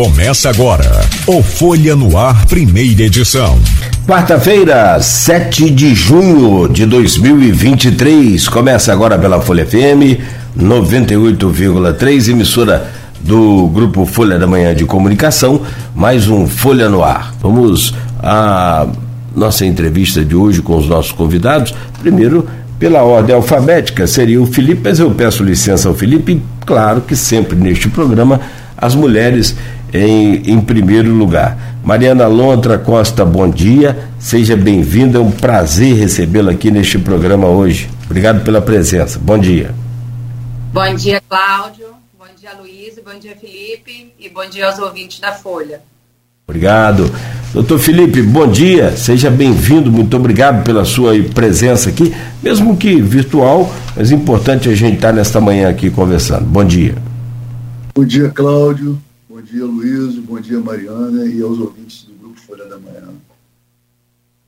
Começa agora o Folha no Ar, primeira edição. Quarta-feira, 7 de junho de 2023. Começa agora pela Folha FM 98,3, emissora do grupo Folha da Manhã de Comunicação. Mais um Folha no Ar. Vamos à nossa entrevista de hoje com os nossos convidados. Primeiro, pela ordem alfabética, seria o Felipe, mas eu peço licença ao Felipe, claro que sempre neste programa as mulheres em, em primeiro lugar. Mariana Lontra Costa, bom dia, seja bem-vinda, é um prazer recebê-la aqui neste programa hoje. Obrigado pela presença, bom dia. Bom dia, Cláudio, bom dia, Luiz, bom dia, Felipe, e bom dia aos ouvintes da Folha. Obrigado. Doutor Felipe, bom dia, seja bem-vindo, muito obrigado pela sua presença aqui, mesmo que virtual, mas importante a gente estar nesta manhã aqui conversando. Bom dia. Bom dia, Cláudio. Bom dia, Luiz. Bom dia, Mariana e aos ouvintes do Grupo Folha da Manhã.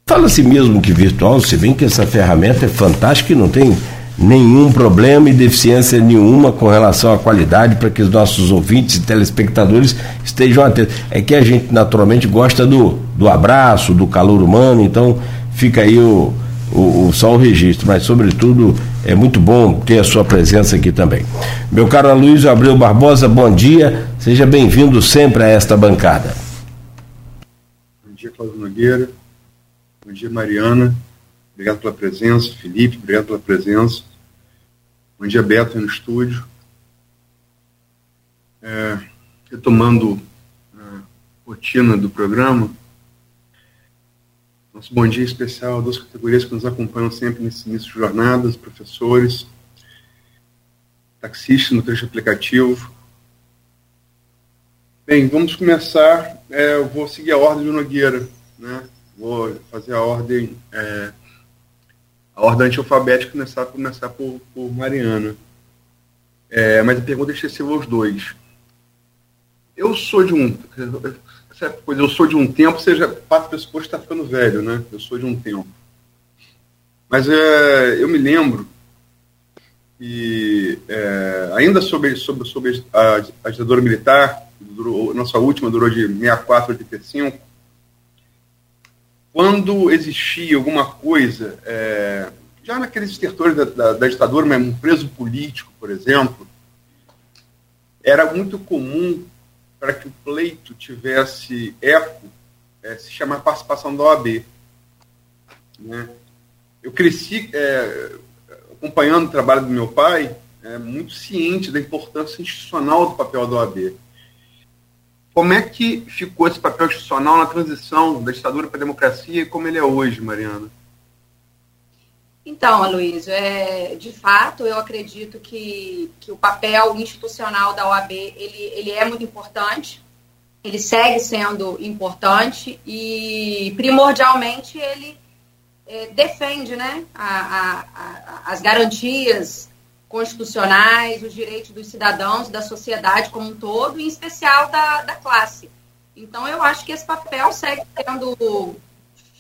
Fala-se mesmo que virtual, se vê que essa ferramenta é fantástica e não tem nenhum problema e deficiência nenhuma com relação à qualidade para que os nossos ouvintes e telespectadores estejam atentos. É que a gente naturalmente gosta do, do abraço, do calor humano, então fica aí o, o, o, só o registro, mas sobretudo é muito bom ter a sua presença aqui também. Meu caro Aloysio Abreu Barbosa, bom dia, seja bem-vindo sempre a esta bancada. Bom dia, Cláudio Nogueira, bom dia, Mariana, obrigado pela presença, Felipe, obrigado pela presença, bom dia, Beto, no estúdio. É, retomando a rotina do programa, nosso bom dia especial a duas categorias que nos acompanham sempre nesse início de jornadas, professores, taxistas no trecho aplicativo. Bem, vamos começar. É, eu vou seguir a ordem de Nogueira, né? Vou fazer a ordem, é, a ordem antialfabética começar, começar por, por Mariana. É, mas a pergunta é excessiva aos dois. Eu sou de um certa coisa, eu sou de um tempo, seja, parte do pressuposto está ficando velho, né? Eu sou de um tempo. Mas é, eu me lembro que, é, ainda sobre, sobre, sobre a, a ditadura militar, durou, nossa última durou de 64 a 85, quando existia alguma coisa, é, já naqueles estertores da, da, da ditadura, mas um preso político, por exemplo, era muito comum para que o pleito tivesse eco, é, se chama participação da OAB. Né? Eu cresci é, acompanhando o trabalho do meu pai, é, muito ciente da importância institucional do papel da OAB. Como é que ficou esse papel institucional na transição da ditadura para a democracia e como ele é hoje, Mariana? Então, Aloysio, é, de fato, eu acredito que, que o papel institucional da OAB ele, ele é muito importante, ele segue sendo importante e, primordialmente, ele é, defende né, a, a, a, as garantias constitucionais, os direitos dos cidadãos, da sociedade como um todo, em especial da, da classe. Então, eu acho que esse papel segue sendo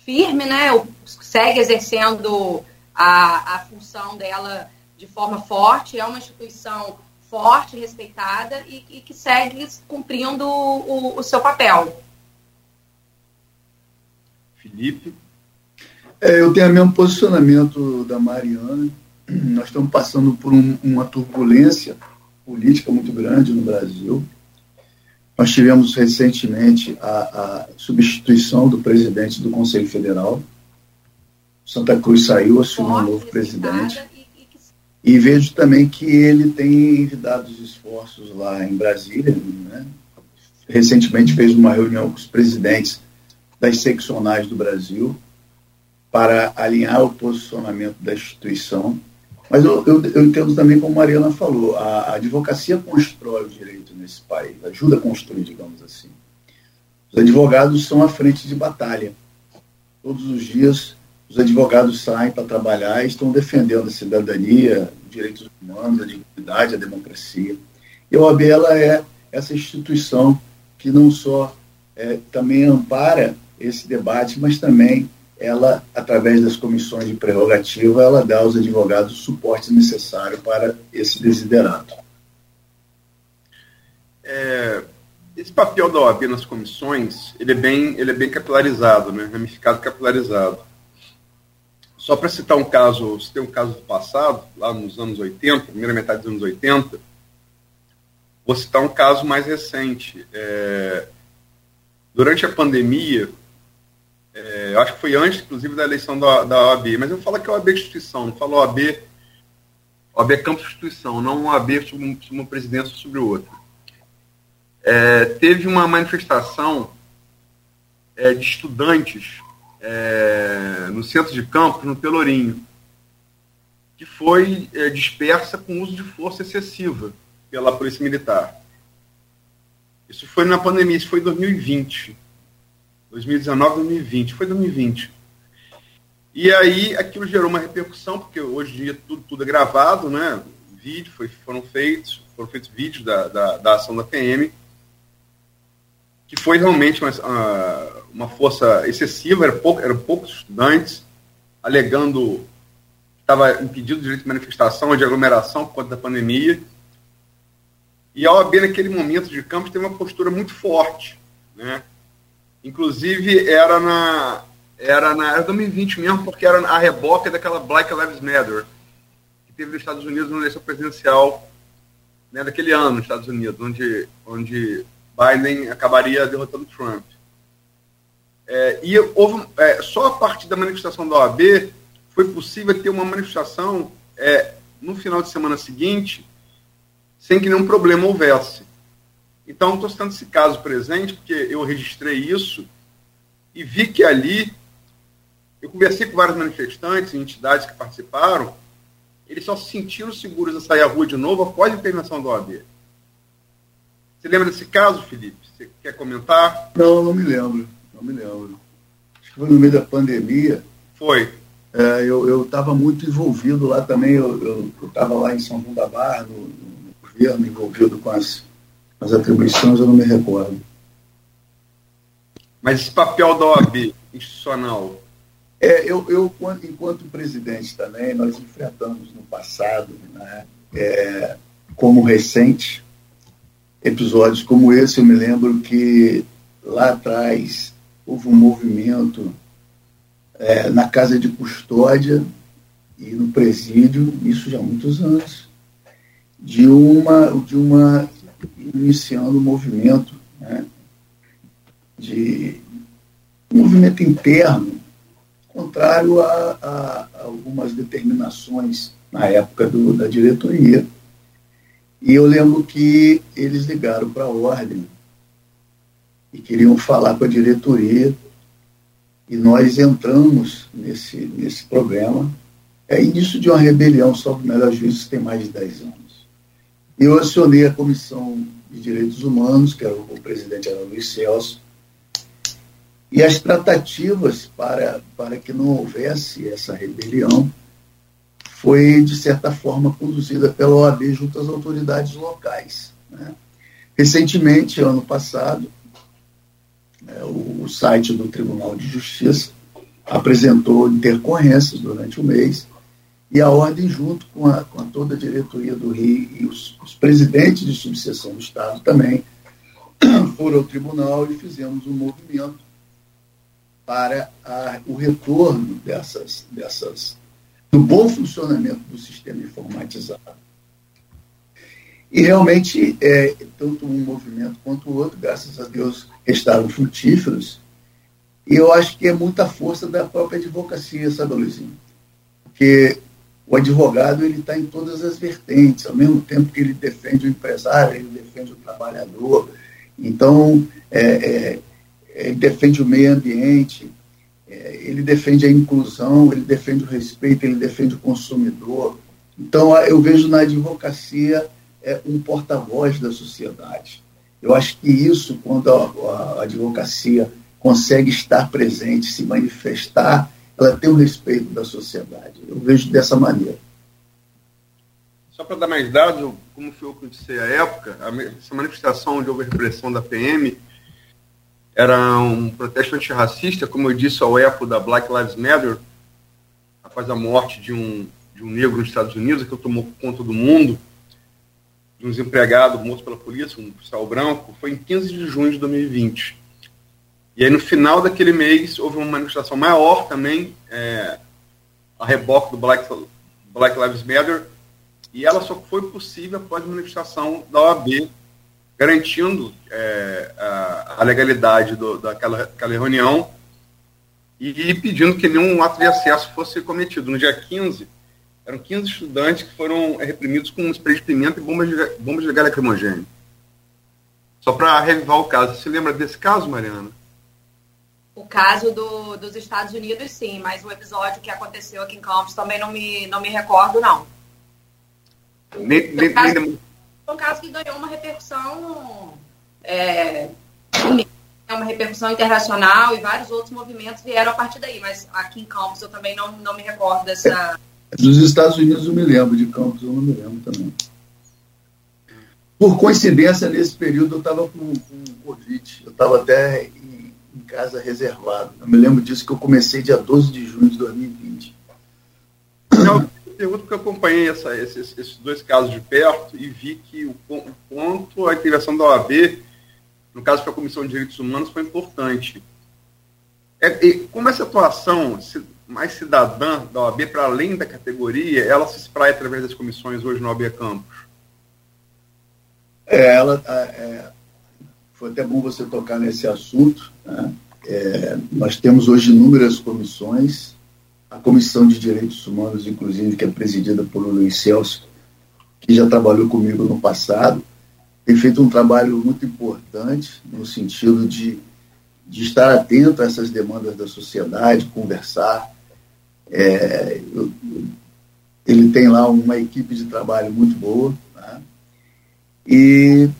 firme, né, segue exercendo a, a função dela de forma forte, é uma instituição forte, respeitada e, e que segue cumprindo o, o, seu papel. Felipe? É, eu tenho o mesmo posicionamento da Mariana. Nós estamos passando por um, uma turbulência política muito grande no Brasil. Nós tivemos recentemente a, a substituição do presidente do Conselho Federal, Santa Cruz saiu, assumiu um novo presidente. E vejo também que ele tem envidado os esforços lá em Brasília. Né? Recentemente fez uma reunião com os presidentes das seccionais do Brasil para alinhar o posicionamento da instituição. Mas eu, eu, eu entendo também, como a Mariana falou, a, a advocacia constrói o direito nesse país, ajuda a construir, digamos assim. Os advogados são a frente de batalha. Todos os dias os advogados saem para trabalhar e estão defendendo a cidadania, os direitos humanos, a dignidade, a democracia. E a OAB ela é essa instituição que não só é, também ampara esse debate, mas também ela, através das comissões de prerrogativa, ela dá aos advogados o suporte necessário para esse desiderato. É, esse papel da OAB nas comissões, ele é bem, ele é bem capilarizado, né? ramificado capilarizado. Só para citar um caso, se tem um caso do passado, lá nos anos 80, primeira metade dos anos 80, vou citar um caso mais recente. É, durante a pandemia, é, acho que foi antes, inclusive, da eleição da, da OAB, mas eu falo que é OAB instituição, não falo OAB, OAB é campo instituição, não OAB sobre, um, uma presidência sobre outra. É, teve uma manifestação é, de estudantes é, no centro de campos, no Pelourinho, que foi é, dispersa com uso de força excessiva pela Polícia Militar. Isso foi na pandemia, isso foi em 2020. 2019, 2020. Foi 2020. E aí aquilo gerou uma repercussão, porque hoje em dia tudo, tudo é gravado, né? Vídeo, foi, foram feitos, foram feitos vídeos da, da, da ação da PM, que foi realmente uma, uma força excessiva, era pouco, eram poucos estudantes, alegando que estava impedido o direito de manifestação, de aglomeração por conta da pandemia. E a OAB, naquele momento de campos, teve uma postura muito forte, né? Inclusive, era na. Era na era 2020 mesmo, porque era a reboca daquela Black Lives Matter, que teve nos Estados Unidos na eleição presidencial né, daquele ano nos Estados Unidos, onde, onde Biden acabaria derrotando Trump. É, e houve, é, só a partir da manifestação da OAB foi possível ter uma manifestação é, no final de semana seguinte, sem que nenhum problema houvesse. Então, estou citando esse caso presente, porque eu registrei isso e vi que ali, eu conversei com vários manifestantes e entidades que participaram, eles só se sentiram seguros a sair à rua de novo após a intervenção da OAB. Você lembra desse caso, Felipe? Você quer comentar? Não, não me lembro. Não me lembro. Acho que foi no meio da pandemia. Foi. É, eu estava muito envolvido lá também. Eu estava lá em São João da Barra, no, no governo, envolvido com as as atribuições eu não me recordo. Mas esse papel da OAB institucional? É, eu, eu, enquanto presidente também, nós enfrentamos no passado, né, é, como recente, episódios como esse. Eu me lembro que lá atrás houve um movimento é, na casa de custódia e no presídio, isso já há muitos anos, de uma, de uma iniciando um movimento né, de um movimento interno contrário a, a, a, algumas determinações na época do, da diretoria. E eu lembro que eles ligaram para a ordem e queriam falar com a diretoria e nós entramos nesse, nesse programa. É início de uma rebelião, que o melhor juízo tem mais de 10 anos. Eu acionei a Comissão de Direitos Humanos, que era o, presidente era Luiz Celso, e as tratativas para, para que não houvesse essa rebelião foi, de certa forma, conduzida pela OAB junto às autoridades locais. Né? Recentemente, ano passado, é, o, o site do Tribunal de Justiça apresentou intercorrências durante o mês e a ordem, junto com, a, com a toda a diretoria do Rio e os, os, presidentes de subseção do Estado também, foram ao tribunal e fizemos um movimento para a, o retorno dessas, dessas, do bom funcionamento do sistema informatizado. E realmente, é, tanto um movimento quanto o outro, graças a Deus, estavam frutíferos. E eu acho que é muita força da própria advocacia, sabe, Luizinho? Porque o advogado ele está em todas as vertentes, ao mesmo tempo que ele defende o empresário, ele defende o trabalhador, então é, é, ele defende o meio ambiente, ele defende a inclusão, ele defende o respeito, ele defende o consumidor. Então eu vejo na advocacia é, um porta-voz da sociedade. Eu acho que isso, quando a, a advocacia consegue estar presente, se manifestar ela tem o respeito da sociedade. Eu vejo dessa maneira. Só para dar mais dados, como foi o que eu disse à época, essa manifestação onde houve repressão da PM era um protesto antirracista, como eu disse ao EPO da Black Lives Matter, após a morte de um, de um negro nos Estados Unidos, que tomou conta do mundo. de um desempregado morto pela polícia, um policial branco, foi em 15 de junho de 2020. E aí, no final daquele mês, houve uma manifestação maior também, é, a reboque do Black, Black Lives Matter, e ela só foi possível após a manifestação da OAB, garantindo é, a, a, legalidade do, daquela, daquela reunião e pedindo que nenhum ato de acesso fosse cometido. No dia 15, eram 15 estudantes que foram reprimidos com spray de pimenta e bombas de, bombas de gás lacrimogêneo. Só para revivar o caso. Você lembra desse caso, Mariana? O caso do, dos Estados Unidos, sim, mas o episódio que aconteceu aqui em Campos também não me, não me recordo, não. Nem, nem, caso, nem... um caso que ganhou uma repercussão é, uma repercussão internacional e vários outros movimentos vieram a partir daí, mas aqui em Campos eu também não, não me recordo dessa. Dos Estados Unidos eu me lembro, de Campos eu não me lembro também. Por coincidência, nesse período eu estava com, com Covid, eu estava até em casa reservado. Eu me lembro disso que eu comecei dia 12 de junho de 2020. Eu pergunto porque eu acompanhei essa, esses, esses, dois casos de perto e vi que o, o ponto, a integração da OAB, no caso a Comissão de Direitos Humanos, foi importante. É, e, como essa atuação mais cidadã da OAB, para além da categoria, ela se espraia através das comissões hoje no OAB Campos? É, ela, é, foi até bom você tocar nesse assunto. Né? É, nós temos hoje inúmeras comissões, a Comissão de Direitos Humanos, inclusive, que é presidida por Luiz Celso, que já trabalhou comigo no passado, tem feito um trabalho muito importante no sentido de, de estar atento a essas demandas da sociedade, conversar. É, eu, ele tem lá uma equipe de trabalho muito boa. Né? E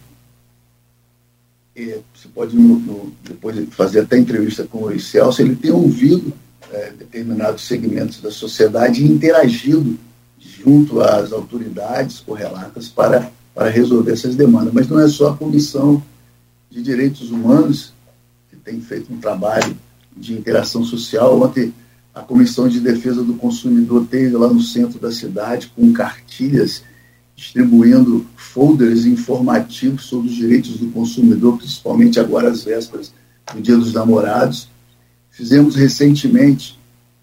é, você pode no, no, depois fazer até entrevista com o Celso, ele tem ouvido é, determinados segmentos da sociedade e junto às autoridades correlatas para, para resolver essas demandas. Mas não é só a Comissão de Direitos Humanos que tem feito um trabalho de interação social. Ontem, a Comissão de Defesa do Consumidor teve lá no centro da cidade com cartilhas distribuindo folders informativos sobre os direitos do consumidor, principalmente agora às vésperas do Dia dos Namorados. Fizemos recentemente,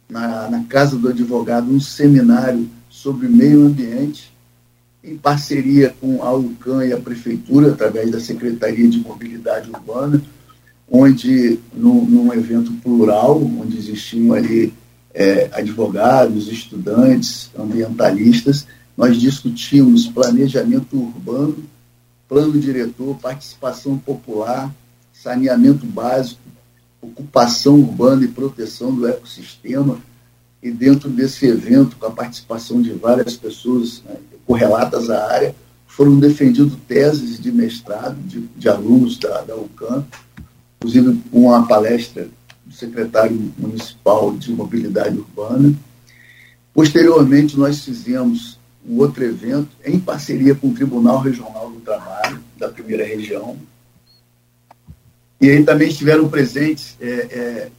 na, na Casa do Advogado, um seminário sobre meio ambiente, em parceria com a UCAM e a Prefeitura, através da Secretaria de Mobilidade Urbana, onde, num, num evento plural, onde existiam ali é, advogados, estudantes, ambientalistas, nós discutimos planejamento urbano, plano diretor, participação popular, saneamento básico, ocupação urbana e proteção do ecossistema. E dentro desse evento, com a participação de várias pessoas né, correlatas à área, foram defendidas teses de mestrado de, de alunos da, da UCAM, inclusive com uma palestra do secretário municipal de mobilidade urbana. Posteriormente, nós fizemos um outro evento em parceria com o Tribunal Regional do Trabalho da primeira região. E aí também estiveram presentes é, é,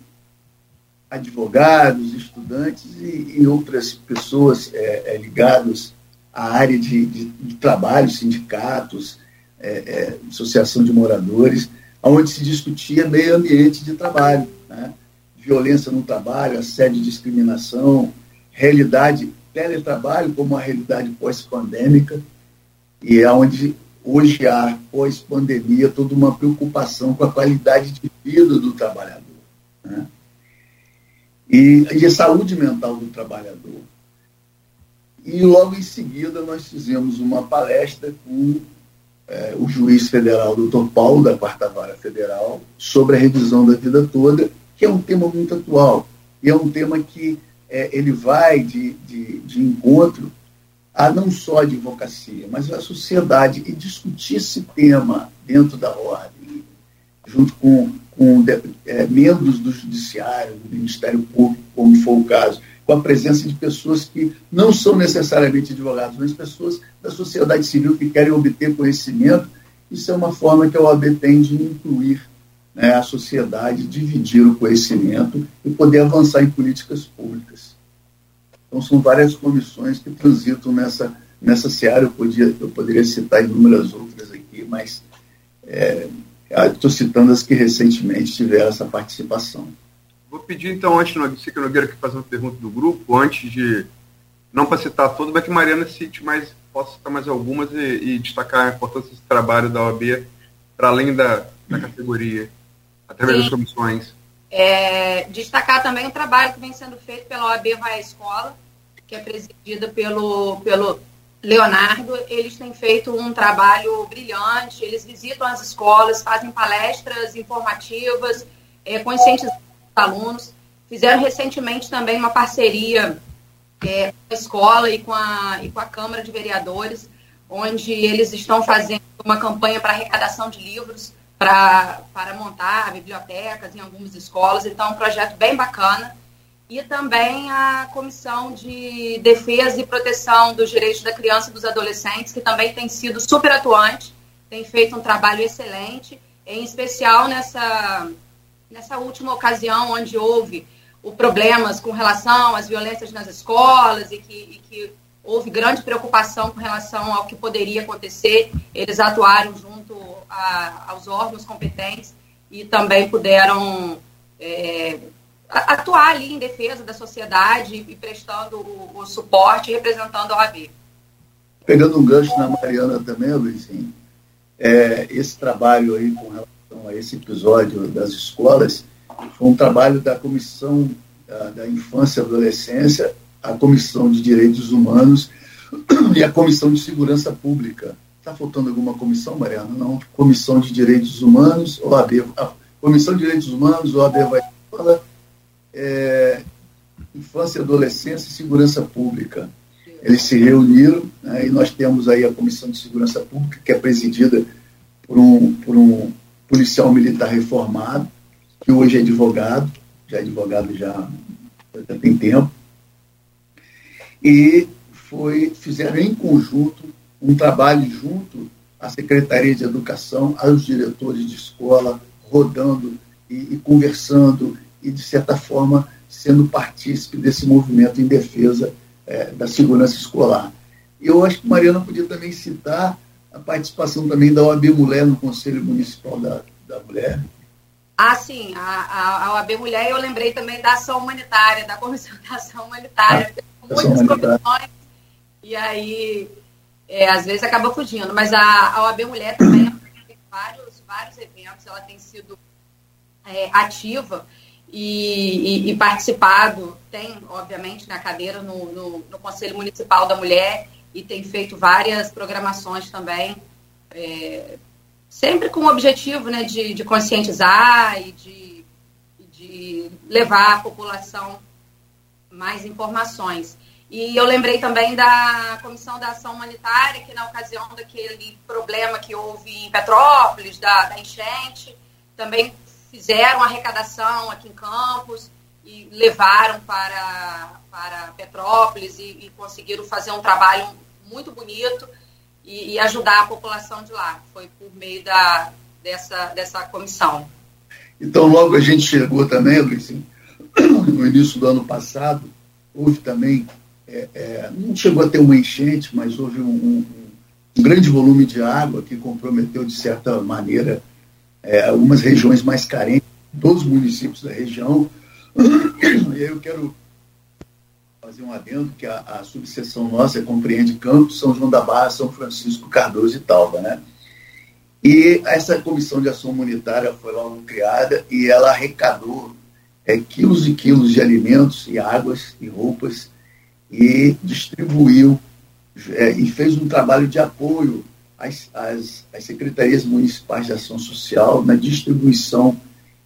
advogados, estudantes e, e outras pessoas é, é ligadas à área de, de, de trabalho, sindicatos, é, é, associação de moradores, onde se discutia meio ambiente de trabalho, né? violência no trabalho, assédio e discriminação, realidade teletrabalho como uma realidade pós-pandêmica e é onde hoje há, pós-pandemia, toda uma preocupação com a qualidade de vida do trabalhador. Né? E, e a saúde mental do trabalhador. E logo em seguida nós fizemos uma palestra com é, o juiz federal, doutor Paulo, da Quarta Vara Federal, sobre a revisão da vida toda, que é um tema muito atual. E é um tema que é, ele vai de, de, de, encontro a não só a advocacia, mas a sociedade, e discutir esse tema dentro da ordem, junto com, com é, membros do Judiciário, do Ministério Público, como foi o caso, com a presença de pessoas que não são necessariamente advogados, mas pessoas da sociedade civil que querem obter conhecimento. Isso é uma forma que a OAB tem de incluir né, a sociedade, dividir o conhecimento e poder avançar em políticas públicas. Então, são várias comissões que transitam nessa, nessa seara eu, podia, eu poderia citar inúmeras outras aqui, mas é, estou citando as que recentemente tiveram essa participação. Vou pedir então, antes do Sica Nogueira que fazer uma pergunta do grupo, antes de, não para citar todas, mas que Mariana cite mais, possa citar mais algumas e, e destacar a importância desse trabalho da OAB para além da, da categoria, através Sim. das comissões. É, destacar também o trabalho que vem sendo feito pela OAB Vai à Escola, que é presidida pelo, pelo Leonardo. Eles têm feito um trabalho brilhante, eles visitam as escolas, fazem palestras informativas, é, conscientizando alunos. Fizeram recentemente também uma parceria é, com a escola e com a, e com a Câmara de Vereadores, onde eles estão fazendo uma campanha para arrecadação de livros pra, para montar bibliotecas em algumas escolas. Então, é um projeto bem bacana. E também a Comissão de Defesa e Proteção dos Direitos da Criança e dos Adolescentes, que também tem sido super atuante, tem feito um trabalho excelente, em especial nessa nessa última ocasião onde houve o problemas com relação às violências nas escolas e que, e que houve grande preocupação com relação ao que poderia acontecer, eles atuaram junto a, aos órgãos competentes e também puderam é, atuar ali em defesa da sociedade e prestando o, o suporte e representando a OAB. Pegando um gancho na Mariana também, Luizinho, é, esse trabalho aí com relação a esse episódio das escolas foi um trabalho da Comissão da, da Infância e Adolescência, a Comissão de Direitos Humanos e a Comissão de Segurança Pública. Está faltando alguma comissão, Mariana? Não. Comissão de Direitos Humanos, OAB. A Comissão de Direitos Humanos, OAB vai falar, é, Infância Adolescência e Segurança Pública. Eles se reuniram né, e nós temos aí a Comissão de Segurança Pública, que é presidida por um, por um policial militar reformado, que hoje é advogado, já é advogado já, já tem tempo, e foi, fizeram em conjunto um trabalho junto à Secretaria de Educação, aos diretores de escola, rodando e, e conversando e, de certa forma, sendo partícipe desse movimento em defesa é, da segurança escolar. E eu acho que Mariana podia também citar a participação também da OAB Mulher no Conselho Municipal da, da Mulher. Ah, sim, a, a, OAB Mulher, eu lembrei também da ação humanitária, da Comissão da Ação Humanitária. Ah, muitas humanitária. comissões, e aí, é, às vezes acaba fugindo. Mas a, a OAB Mulher também tem vários, vários eventos, ela tem sido é, ativa e, e, e, participado, tem, obviamente, na cadeira no, no, no Conselho Municipal da Mulher e tem feito várias programações também, é, sempre com o objetivo né, de, de conscientizar e de, de levar à população mais informações. E eu lembrei também da Comissão da Ação Humanitária, que na ocasião daquele problema que houve em Petrópolis, da, da enchente, também fizeram arrecadação aqui em Campos e levaram para, para Petrópolis e, e conseguiram fazer um trabalho muito bonito e, e, ajudar a população de lá. Foi por meio da, dessa, dessa comissão. Então, logo a gente chegou também, Luizinho, no início do ano passado, houve também, é, é, não chegou a ter uma enchente, mas houve um, um, um, grande volume de água que comprometeu, de certa maneira, é, algumas regiões mais carentes dos municípios da região. E aí eu quero fazer um adendo que a, a subseção nossa compreende Campos, São João da Barra, São Francisco, Cardoso e Talva, né? E essa comissão de ação humanitária foi logo criada e ela arrecadou é, quilos e quilos de alimentos e águas e roupas e distribuiu é, e fez um trabalho de apoio às, às, às secretarias municipais de ação social na distribuição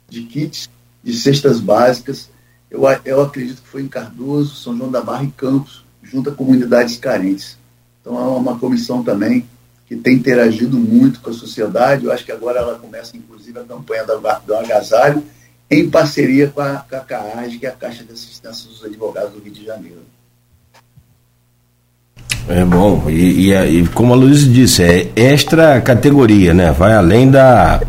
de kits de cestas básicas eu, eu acredito que foi em Cardoso, São João da Barra e Campos, junto a comunidades carentes. Então é uma comissão também que tem interagido muito com a sociedade. Eu acho que agora ela começa, inclusive, a campanha do, do agasalho, em parceria com a, com a CAAG, que é a Caixa de Assistência dos Advogados do Rio de Janeiro. É bom, e, e, e como a Luiz disse, é extra categoria, né? Vai além da.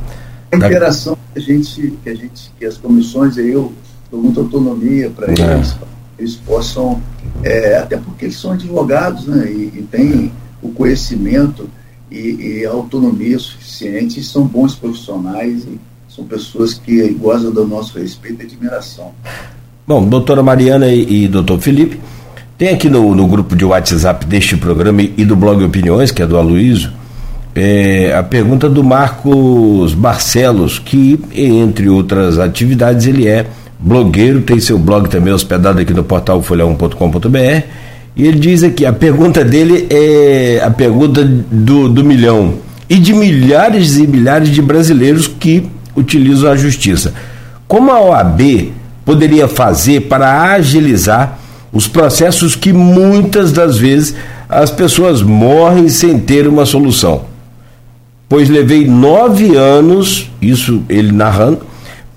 A interação da... que a gente, que a gente, que as comissões, eu dou muita autonomia para é. eles, eles possam, é, até porque eles são advogados né, e, e têm o conhecimento e, e, a autonomia suficiente, são bons profissionais e são pessoas que gozam do nosso respeito e admiração. Bom, doutora Mariana e, e doutor Felipe, tem aqui no, no grupo de WhatsApp deste programa e do blog Opiniões, que é do Aloysio, é, a pergunta do Marcos Barcelos, que, entre outras atividades, ele é blogueiro, tem seu blog também hospedado aqui no portal folha1.com.br. E ele diz aqui: a pergunta dele é a pergunta do, do milhão e de milhares e milhares de brasileiros que utilizam a justiça. Como a OAB poderia fazer para agilizar os processos que muitas das vezes as pessoas morrem sem ter uma solução? pois levei nove anos, isso ele narrando,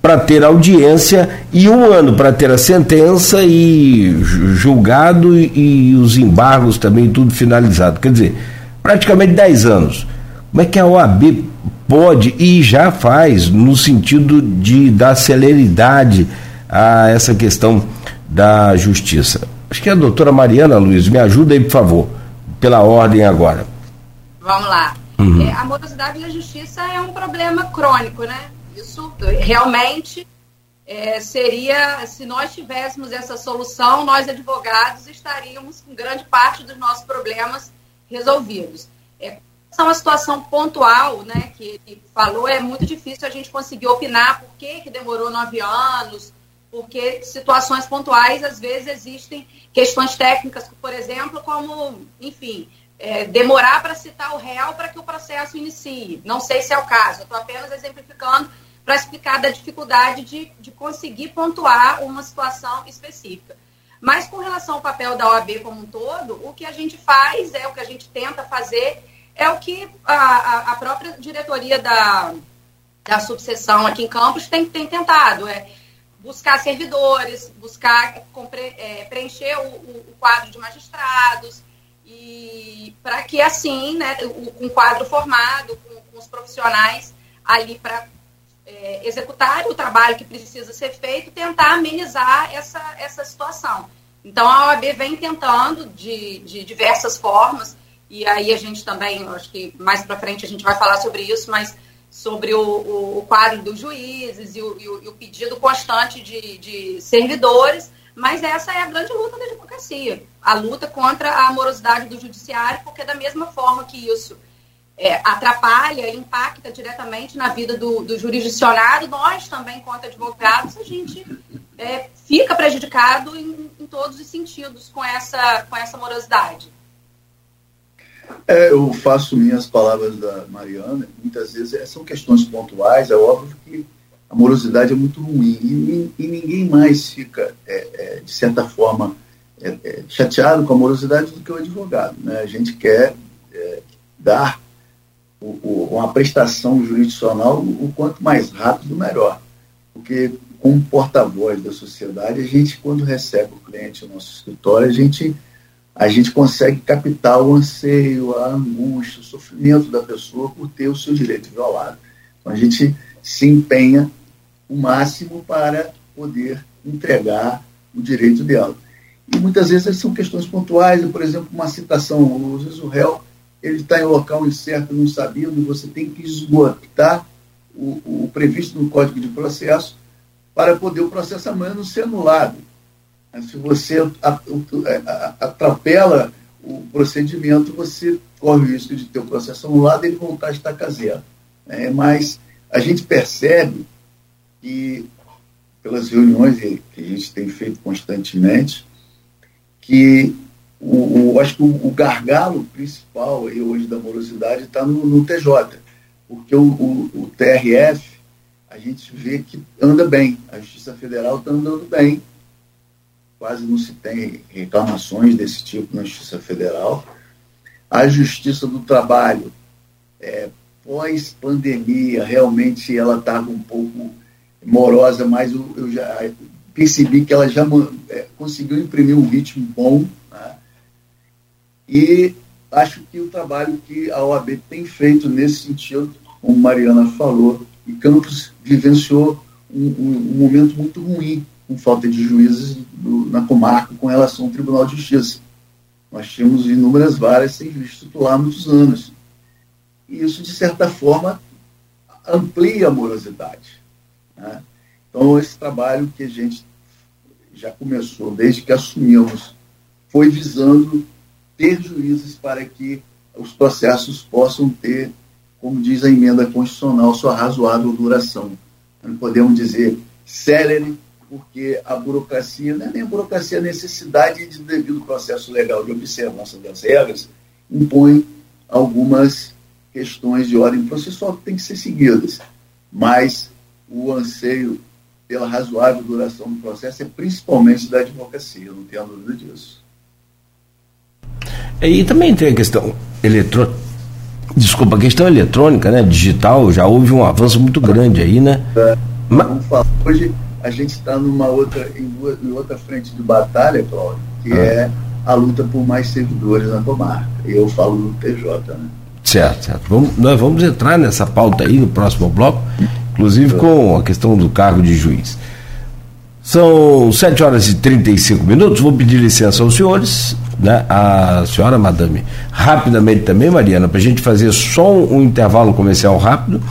para ter audiência e um ano para ter a sentença e julgado e, e, os embargos também tudo finalizado. Quer dizer, praticamente dez anos. Como é que a OAB pode e já faz no sentido de dar celeridade a essa questão da justiça? Acho que a doutora Mariana Luiz, me ajuda aí, por favor, pela ordem agora. Vamos lá. Uhum. É, a morosidade da justiça é um problema crônico, né? Isso realmente é, seria, se nós tivéssemos essa solução, nós advogados estaríamos com grande parte dos nossos problemas resolvidos. É, uma situação pontual, né, que ele falou, é muito difícil a gente conseguir opinar por que, que demorou nove anos, porque situações pontuais, às vezes, existem questões técnicas, por exemplo, como, enfim, é, demorar para citar o réu para que o processo inicie. Não sei se é o caso, estou apenas exemplificando para explicar da dificuldade de, de conseguir pontuar uma situação específica. Mas com relação ao papel da OAB como um todo, o que a gente faz, é o que a gente tenta fazer, é o que a, a própria diretoria da, da subseção aqui em Campos tem, tem tentado, é buscar servidores, buscar é, preencher o, o, quadro de magistrados, e para que assim, né, com um quadro formado, com, com os profissionais ali para é, executar o trabalho que precisa ser feito, tentar amenizar essa, essa situação. Então a OAB vem tentando de, de diversas formas, e aí a gente também, acho que mais para frente a gente vai falar sobre isso, mas sobre o, o, o quadro dos juízes e o, e o, e o pedido constante de, de servidores, mas essa é a grande luta da advocacia, a luta contra a morosidade do judiciário, porque da mesma forma que isso é, atrapalha, impacta diretamente na vida do, do jurisdicionado, nós também, quanto advogados, a gente é, fica prejudicado em, em, todos os sentidos com essa, com essa morosidade. É, eu faço minhas palavras da Mariana, muitas vezes são questões pontuais, é óbvio que a morosidade é muito ruim e, e ninguém mais fica, é, é, de certa forma, é, é, chateado com a morosidade do que o advogado. Né? A gente quer é, dar o, o, uma prestação jurisdicional o quanto mais rápido, melhor. Porque, como porta-voz da sociedade, a gente, quando recebe o cliente no nosso escritório, a gente, a gente consegue captar o anseio, a angústia, o sofrimento da pessoa por ter o seu direito violado. Então, a gente se empenha o máximo para poder entregar o direito dela. E muitas vezes são questões pontuais, por exemplo, uma citação, às vezes o réu ele está em local incerto, não sabendo, você tem que esgotar o, o, previsto no Código de Processo para poder o processo amanhã não ser anulado. Se você atropela o procedimento, você corre o risco de ter o processo anulado e ele voltar a estacar zero. É, mas a gente percebe que, pelas reuniões que a gente tem feito constantemente, que o, o acho que o, o, gargalo principal aí hoje da morosidade está no, no, TJ, porque o, o, TRF a gente vê que anda bem, a Justiça Federal está andando bem, quase não se tem reclamações desse tipo na Justiça Federal. A Justiça do Trabalho, é, pós-pandemia, realmente ela estava um pouco morosa, mas eu, eu já percebi que ela já é, conseguiu imprimir um ritmo bom. Né? E acho que o trabalho que a OAB tem feito nesse sentido, como Mariana falou, e Campos vivenciou um, um, um momento muito ruim com falta de juízes do, na comarca com relação ao Tribunal de Justiça. Nós tínhamos inúmeras varas sem juiz titular há muitos anos. E isso, de certa forma, amplia a morosidade. Né? Então, esse trabalho que a gente já começou, desde que assumimos, foi visando ter juízes para que os processos possam ter, como diz a emenda constitucional, sua razoável duração. Não podemos dizer célere, porque a burocracia, não é nem a burocracia, a necessidade de devido processo legal de observância das regras, impõe algumas questões de ordem processual que têm que ser seguidas. Mas o anseio pela razoável duração do processo é principalmente da advocacia, não tenho dúvida disso. E também tem a questão eletrônica. Desculpa, a questão eletrônica, né, digital, já houve um avanço muito grande aí, né? É, Vamos falar. Hoje a gente está numa outra, em, em, outra frente de batalha, Cláudio, que ah. é a luta por mais servidores na comarca. E eu falo do TJ, né? Certo, certo. Vamos, nós vamos entrar nessa pauta aí no próximo bloco, inclusive com a questão do cargo de juiz. São 7 horas e 35 minutos. Vou pedir licença aos senhores, né? a senhora, madame, rapidamente também, Mariana, para a gente fazer só um, um, intervalo comercial rápido.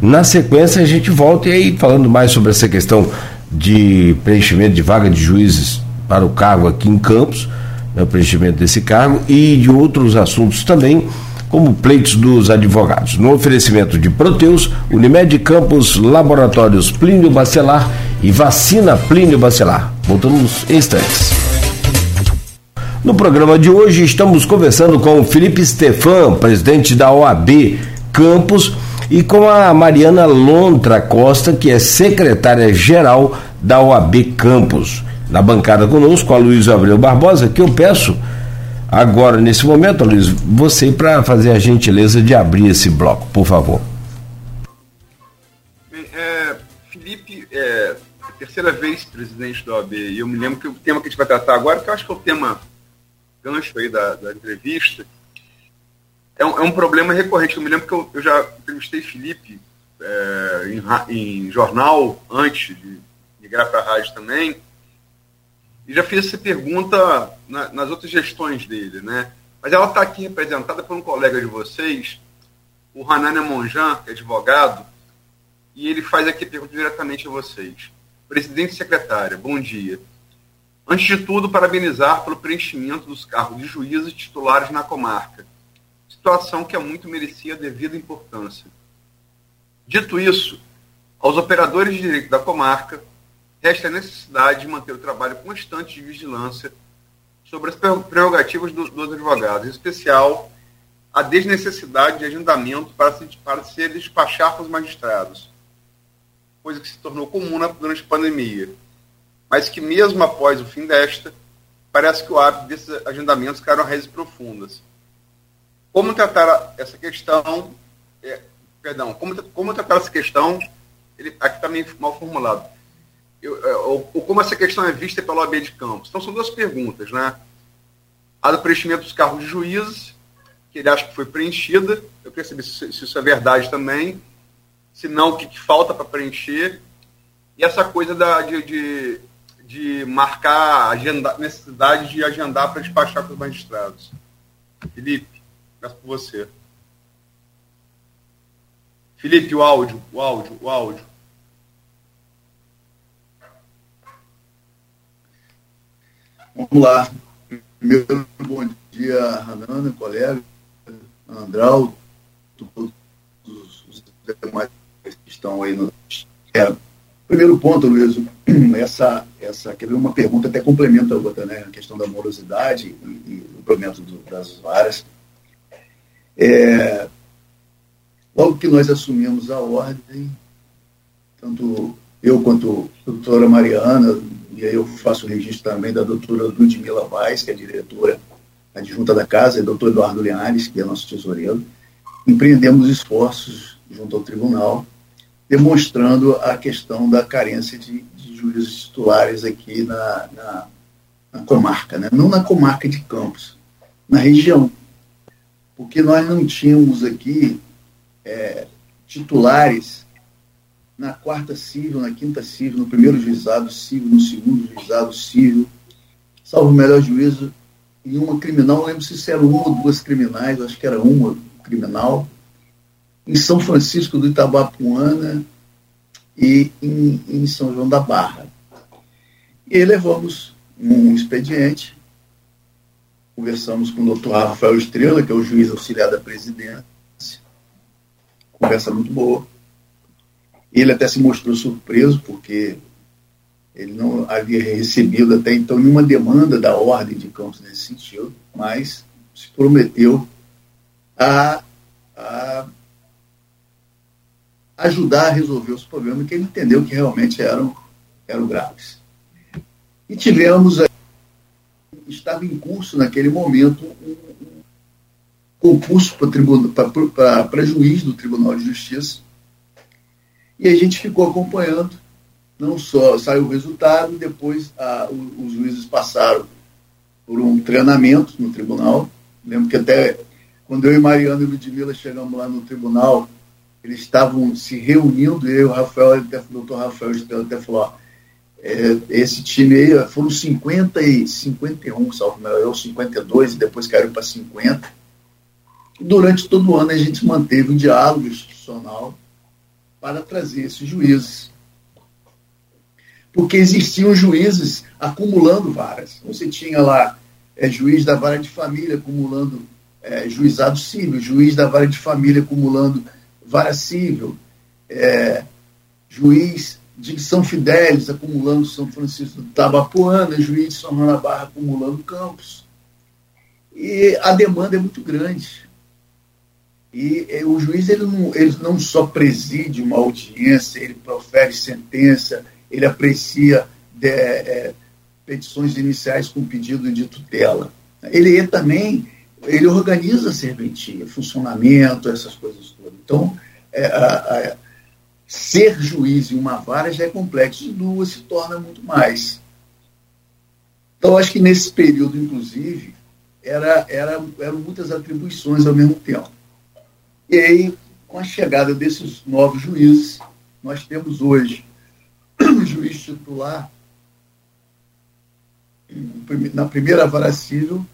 Na sequência, a gente volta e aí falando mais sobre essa questão de preenchimento de vaga de juízes para o cargo aqui em Campos, né, o preenchimento desse cargo, e de outros assuntos também como pleitos dos advogados. No oferecimento de Proteus, Unimed Campos, Laboratórios Plínio Bacelar e Vacina Plínio Bacelar. Voltamos em instantes. No programa de hoje estamos conversando com Felipe Stefan, presidente da OAB Campos, e com a Mariana Lontra Costa, que é secretária-geral da OAB Campos. Na bancada conosco, a Luiz Abreu Barbosa, que eu peço Agora, nesse momento, Luiz, você para fazer a gentileza de abrir esse bloco, por favor. Bem, é, Felipe é a terceira vez presidente da OAB e eu me lembro que o tema que a gente vai tratar agora, que eu acho que é o tema gancho aí da, da entrevista, é um, é um, problema recorrente. Eu me lembro que eu, eu já entrevistei Felipe é, em, em, jornal antes de migrar para a rádio também, e já fiz essa pergunta na, nas outras gestões dele, né? Mas ela está aqui representada por um colega de vocês, o Hanania Monjan, que é advogado, e ele faz aqui a pergunta diretamente a vocês. Presidente e secretária, bom dia. Antes de tudo, parabenizar pelo preenchimento dos cargos de juízes titulares na comarca, situação que é muito merecia a devida importância. Dito isso, aos operadores de direito da comarca, resta a necessidade de manter o trabalho constante de vigilância sobre as prerrogativas dos, dos advogados, em especial a desnecessidade de agendamento para se, para se despachar com os magistrados, coisa que se tornou comum durante a pandemia, mas que mesmo após o fim desta, parece que o hábito desses agendamentos caiu raízes profundas. Como tratar essa questão, é, perdão, como, como tratar essa questão, ele, aqui está meio mal formulado é, ou, como essa questão é vista pela OAB de Campos. Então, são duas perguntas, né? A do preenchimento dos cargos de juízes, que ele acha que foi preenchida, eu queria saber se, se isso é verdade também, se não, o que, que falta para preencher, e essa coisa da, de, de, de marcar, agenda, necessidade de agendar para despachar com os magistrados. Felipe, começo por você. Felipe, o áudio, o áudio, o áudio. Vamos lá. Primeiro, bom dia, Ranana, colega, Andral, todos os demais que estão aí no. É, primeiro ponto, Luiz, essa, essa, quer ver uma pergunta até complementa a outra, né? A questão da morosidade e, e o problema das varas. É, logo que nós assumimos a ordem, tanto eu quanto a doutora Mariana, e aí eu faço o registro também da doutora Ludmila Vaz, que é diretora adjunta da casa, e o doutor Eduardo Leares, que é nosso tesoureiro, empreendemos esforços junto ao tribunal, demonstrando a questão da carência de, de juízes titulares aqui na, na, na comarca, né? não na comarca de Campos, na região. Porque nós não tínhamos aqui é, titulares na quarta civil, na quinta civil, no primeiro juizado civil, no segundo juizado civil, salvo o melhor juízo, em uma criminal, não lembro se era uma ou duas criminais, acho que era uma criminal, em São Francisco do Itabapuana e em, em São João da Barra. E levamos um expediente, conversamos com o doutor Rafael Estrela, que é o juiz auxiliar da presidência, conversa muito boa. Ele até se mostrou surpreso, porque ele não havia recebido até então nenhuma demanda da ordem de campos nesse sentido, mas se prometeu a, a ajudar a resolver os problemas que ele entendeu que realmente eram, eram graves. E tivemos, estava em curso naquele momento um, concurso para juiz do Tribunal de Justiça, e a gente ficou acompanhando, não só saiu o resultado, depois a, os juízes passaram por um treinamento no tribunal. Lembro que até quando eu e Mariana e Ludmilla chegamos lá no tribunal, eles estavam se reunindo, eu e o Rafael, o doutor Rafael até falou, é, esse time aí, foram 50 e 51, salvo melhor, 52, e depois caiu para 50. E durante todo o ano a gente manteve um diálogo institucional para trazer esses juízes. Porque existiam juízes acumulando varas. Você tinha lá é, juiz da vara de família acumulando é, juizado civil, juiz da vara de família acumulando vara civil, é, juiz de São Fidélis acumulando São Francisco do Tabapuana, juiz de São Juan da Barra acumulando Campos. E a demanda é muito grande. E, e o juiz ele não, ele não só preside uma audiência, ele profere sentença, ele aprecia de, é, petições iniciais com pedido de tutela. Ele é também ele organiza a serventia, funcionamento, essas coisas todas. Então, é, a, a, ser juiz em uma vara já é complexo, de duas se torna muito mais. Então, acho que nesse período, inclusive, era, era, eram muitas atribuições ao mesmo tempo. E aí, com a chegada desses novos juízes, nós temos hoje o juiz titular na primeira vara civil,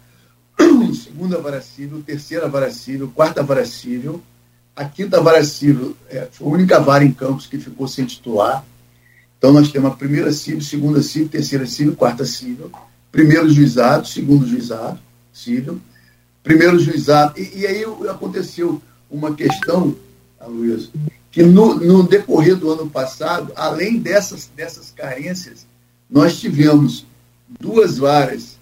segunda vara civil, terceira vara civil, quarta vara civil, a quinta vara civil é, foi a única vara em Campos que ficou sem titular. Então nós temos a primeira civil, segunda civil, terceira civil, quarta civil, primeiro juizado, segundo juizado civil, primeiro juizado. E, e aí aconteceu uma questão, Luiz, que no, no decorrer do ano passado, além dessas, dessas carências, nós tivemos duas varas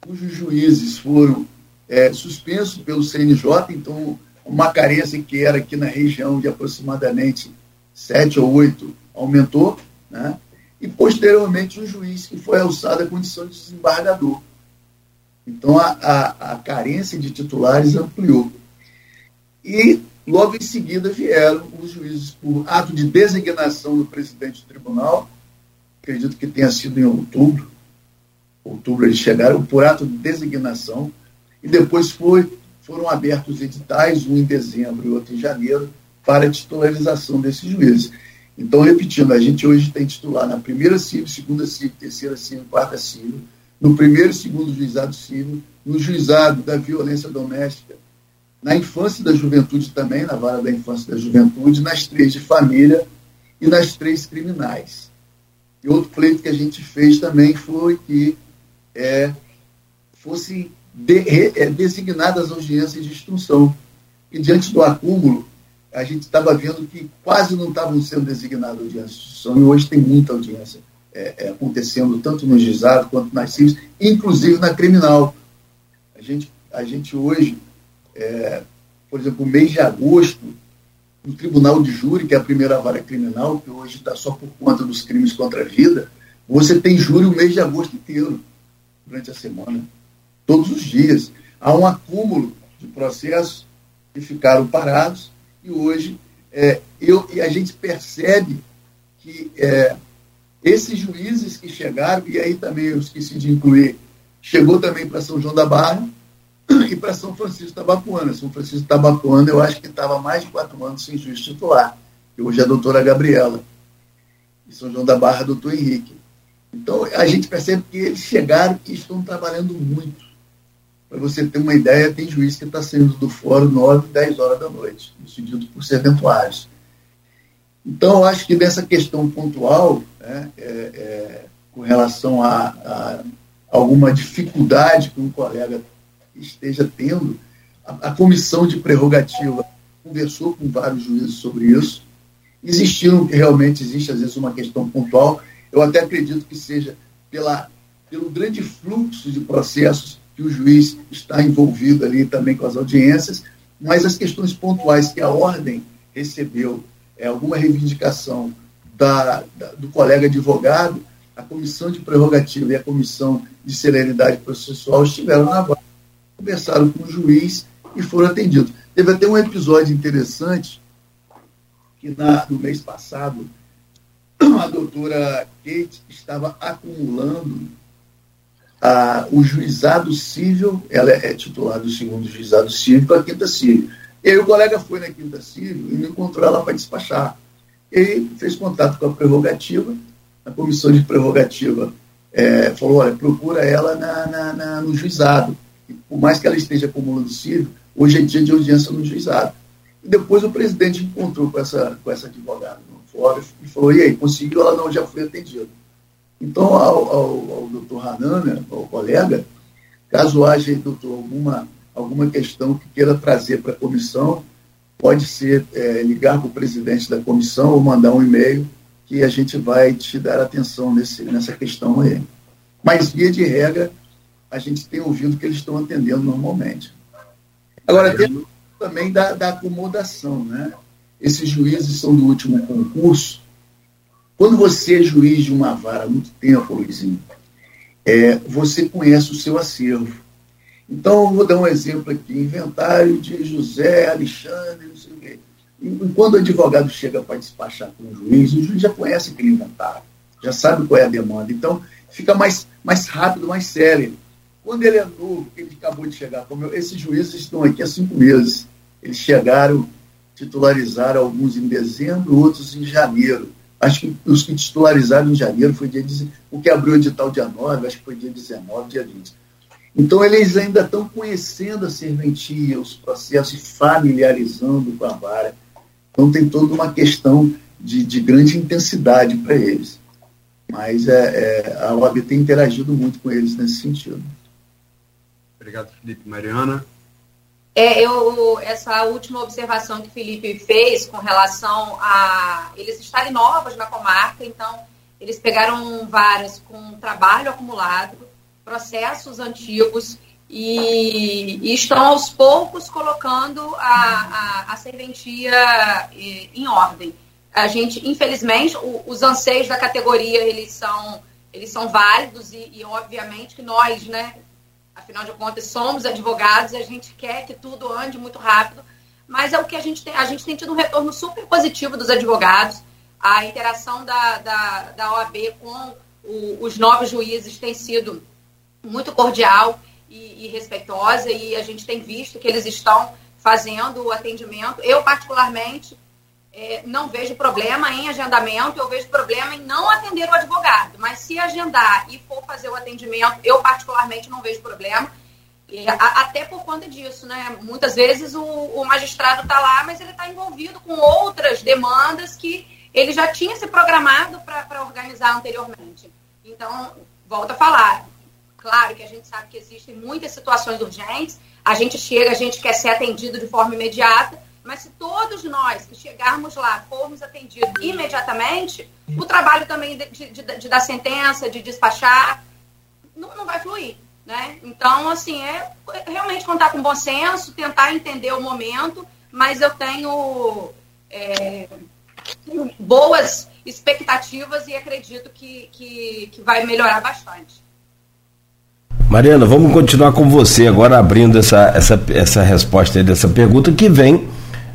cujos juízes foram é, suspensos pelo CNJ, então uma carência que era aqui na região de aproximadamente sete ou oito aumentou, né? e posteriormente um juiz que foi alçado à condição de desembargador. Então a, a, a carência de titulares ampliou. E logo em seguida vieram os juízes por ato de designação do presidente do tribunal, acredito que tenha sido em outubro, outubro eles chegaram por ato de designação, e depois foi, foram abertos editais, um em dezembro e outro em janeiro, para a titularização desses juízes. Então, repetindo, a gente hoje tem titular na primeira civil, segunda civil, terceira civil, quarta civil, no primeiro e segundo juizado civil, no juizado da violência doméstica, na infância e da juventude também, na vara da infância e da juventude, nas três de família e nas três criminais. E outro pleito que a gente fez também foi que é, fossem de, é, designadas audiências de instrução. E diante do acúmulo, a gente estava vendo que quase não estavam sendo designadas audiências de instrução, e hoje tem muita audiência é, é, acontecendo, tanto no juizado quanto nas CIVs, inclusive na criminal. A gente, a gente hoje, é, por exemplo, o mês de agosto, no Tribunal de Júri, que é a primeira vara criminal, que hoje está só por conta dos crimes contra a vida, você tem júri o mês de agosto inteiro durante a semana, todos os dias. Há um acúmulo de processos que ficaram parados e hoje é, eu, e a gente percebe que é, esses juízes que chegaram, e aí também eu esqueci de incluir, chegou também para São João da Barra e para São Francisco Tabapuana. São Francisco Tabapuana eu acho que estava mais de quatro anos sem juiz titular, que hoje é a doutora Gabriela. em São João da Barra, doutor Henrique. Então, a gente percebe que eles chegaram e estão trabalhando muito. Para você ter uma ideia, tem juiz que está saindo do fórum 9, 10 horas da noite, dito por serventuários. Então, eu acho que nessa questão pontual, né, é, é, com relação a, a, alguma dificuldade que um colega esteja tendo, a, a comissão de prerrogativa conversou com vários juízes sobre isso. Existiram, realmente existe às vezes uma questão pontual, eu até acredito que seja pela, pelo grande fluxo de processos que o juiz está envolvido ali também com as audiências, mas as questões pontuais que a ordem recebeu, é, alguma reivindicação da, da, do colega advogado, a comissão de prerrogativa e a comissão de celeridade processual estiveram na vara, conversaram com o juiz e foram atendidos. Teve até um episódio interessante que na, no mês passado a doutora Kate estava acumulando o juizado civil, ela é titular do segundo juizado civil, a quinta civil. E aí o colega foi na quinta civil e não encontrou ela para despachar. Ele fez contato com a prerrogativa, a comissão de prerrogativa é, falou, olha, procura ela na, na, na, no juizado. E por mais que ela esteja acumulando civil, hoje é dia de audiência no juizado. E depois o presidente encontrou com essa, com essa advogada fora e falou, e aí, conseguiu? Ela não, já foi atendida. Então, ao, ao, ao doutor Hanan, né, ao colega, caso haja, doutor, alguma, alguma questão que queira trazer para a comissão, pode ser é, ligar para o presidente da comissão ou mandar um e-mail que a gente vai te dar atenção nesse, nessa questão aí. Mas, via de regra, a gente tem ouvido que eles estão atendendo normalmente. Agora, tem também da, da acomodação, né? esses juízes são do último concurso. Quando você é juiz de uma vara há muito tempo, Luizinho, é, você conhece o seu acervo. Então, vou dar um exemplo aqui: inventário de José Alexandre, não sei o quê. Quando o advogado chega para despachar com o juiz, o juiz já conhece aquele inventário, já sabe qual é a demanda. Então, fica mais, mais rápido, mais sério. Quando ele é novo, ele acabou de chegar, como eu, esses juízes estão aqui há cinco meses. Eles chegaram titularizaram alguns em dezembro, outros em janeiro. Acho que os que titularizaram em janeiro foi dia o que abriu o edital dia 9, acho que foi dia 19, dia 20. Então eles ainda estão conhecendo a serventia, os processos familiarizando com a vara. Então tem toda uma questão de, de grande intensidade para eles. Mas é, é, a OAB tem interagido muito com eles nesse sentido. Obrigado, Felipe. Mariana? É, eu, essa última observação que o Felipe fez com relação a eles estarem novos na comarca, então eles pegaram várias com trabalho acumulado, processos antigos e, e estão aos poucos colocando a, a, a serventia eh, em ordem. A gente, infelizmente, o, os anseios da categoria eles são eles são válidos e, e obviamente que nós, né, Afinal de contas, somos advogados, a gente quer que tudo ande muito rápido, mas é o que a gente tem. A gente tem tido um retorno super positivo dos advogados. A interação da, da, da OAB com o, os novos juízes tem sido muito cordial e, e respeitosa, e a gente tem visto que eles estão fazendo o atendimento. Eu, particularmente, é, não vejo problema em agendamento, eu vejo problema em não atender o advogado. Mas se agendar e for fazer o atendimento, eu particularmente não vejo problema. E, a, até por conta disso, né? Muitas vezes o, o magistrado está lá, mas ele está envolvido com outras demandas que ele já tinha se programado para organizar anteriormente. Então, volta a falar. Claro que a gente sabe que existem muitas situações urgentes, a gente chega, a gente quer ser atendido de forma imediata, mas se todos nós que chegarmos lá formos atendidos imediatamente, o trabalho também de, de, de dar sentença, de despachar, não, não vai fluir. Né? Então, assim, é realmente contar com bom senso, tentar entender o momento, mas eu tenho, é, boas expectativas e acredito que, que, que vai melhorar bastante. Mariana, vamos continuar com você agora abrindo essa, essa, essa resposta aí dessa pergunta que vem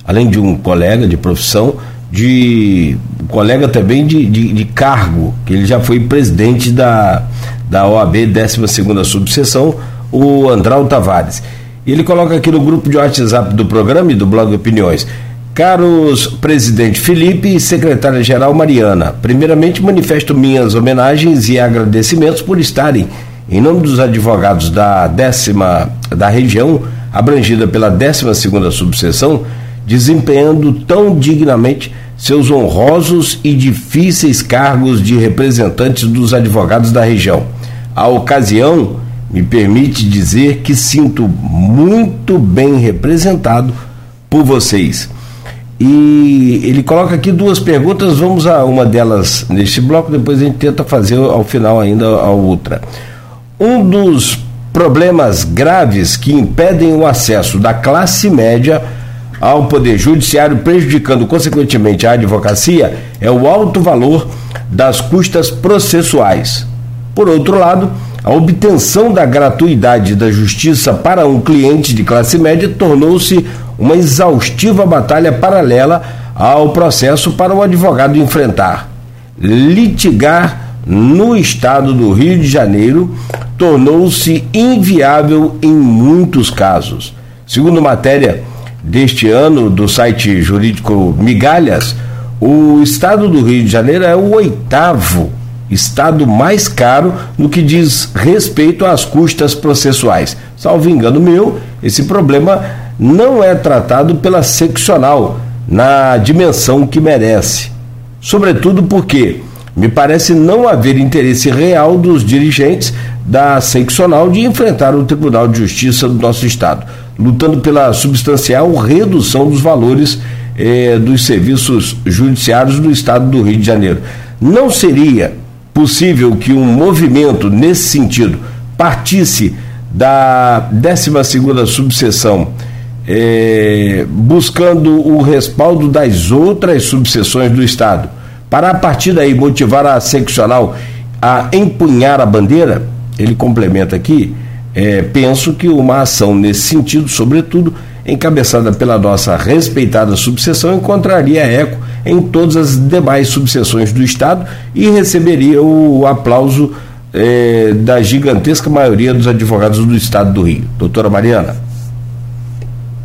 além de um colega de profissão, de colega também de, de, de, cargo, que ele já foi presidente da, da OAB 12 subseção, o Andral Tavares. Ele coloca aqui no grupo de WhatsApp do programa e do blog Opiniões. Caros presidente Felipe e secretária-geral Mariana, primeiramente manifesto minhas homenagens e agradecimentos por estarem, em nome dos advogados da décima da região, abrangida pela 12 segunda subseção, desempenhando tão dignamente seus honrosos e difíceis cargos de representantes dos advogados da região. A ocasião me permite dizer que sinto muito bem representado por vocês. E ele coloca aqui duas perguntas, vamos a uma delas neste bloco, depois a gente tenta fazer ao final ainda a outra. Um dos problemas graves que impedem o acesso da classe média ao Poder Judiciário, prejudicando consequentemente a advocacia, é o alto valor das custas processuais. Por outro lado, a obtenção da gratuidade da justiça para um cliente de classe média tornou-se uma exaustiva batalha paralela ao processo para o advogado enfrentar. Litigar no estado do Rio de Janeiro tornou-se inviável em muitos casos. Segundo matéria deste ano do site jurídico Migalhas, o estado do Rio de Janeiro é o oitavo estado mais caro no que diz respeito às custas processuais. Salvo engano meu, esse problema não é tratado pela seccional na dimensão que merece. Sobretudo porque me parece não haver interesse real dos dirigentes da seccional de enfrentar o Tribunal de Justiça do nosso Estado, lutando pela substancial redução dos valores eh, dos serviços judiciários do Estado do Rio de Janeiro. Não seria possível que um movimento nesse sentido partisse da 12 subseção, eh, buscando o respaldo das outras subseções do Estado, para a partir daí motivar a seccional a empunhar a bandeira, ele complementa aqui, eh, penso que uma ação nesse sentido, sobretudo, encabeçada pela nossa respeitada subseção, encontraria eco em todas as demais subseções do Estado e receberia o aplauso eh, da gigantesca maioria dos advogados do Estado do Rio. Doutora Mariana.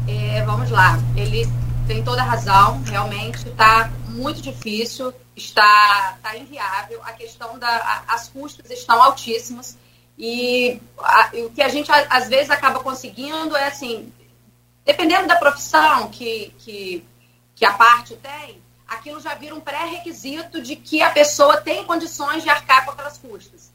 É, vamos lá, ele tem toda a razão, realmente está muito difícil, está, está inviável, a questão da. A, as custas estão altíssimas. E a, o que a gente às vezes acaba conseguindo é assim, dependendo da profissão que, que, que a parte tem, aquilo já vira um pré-requisito de que a pessoa tem condições de arcar com aquelas custas.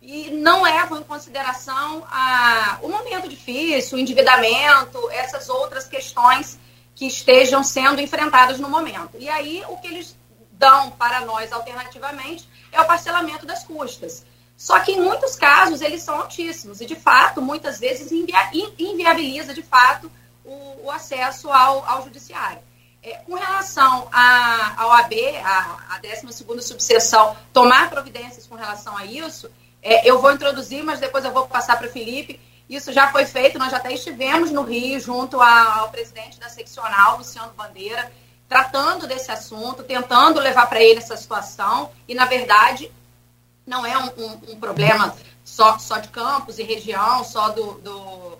E não levam em consideração a, o momento difícil, o endividamento, essas outras questões que estejam sendo enfrentadas no momento. E aí, o que eles dão para nós alternativamente é o parcelamento das custas. Só que em muitos casos eles são altíssimos e, de fato, muitas vezes invia inviabiliza, de fato, o, o acesso ao, ao judiciário. É, com relação à OAB, a, a 12 subseção, tomar providências com relação a isso, é, eu vou introduzir, mas depois eu vou passar para o Felipe. Isso já foi feito, nós já até estivemos no Rio, junto ao presidente da seccional, Luciano Bandeira, tratando desse assunto, tentando levar para ele essa situação, e, na verdade, não é um, um, um problema só, só de campos e região, só do, do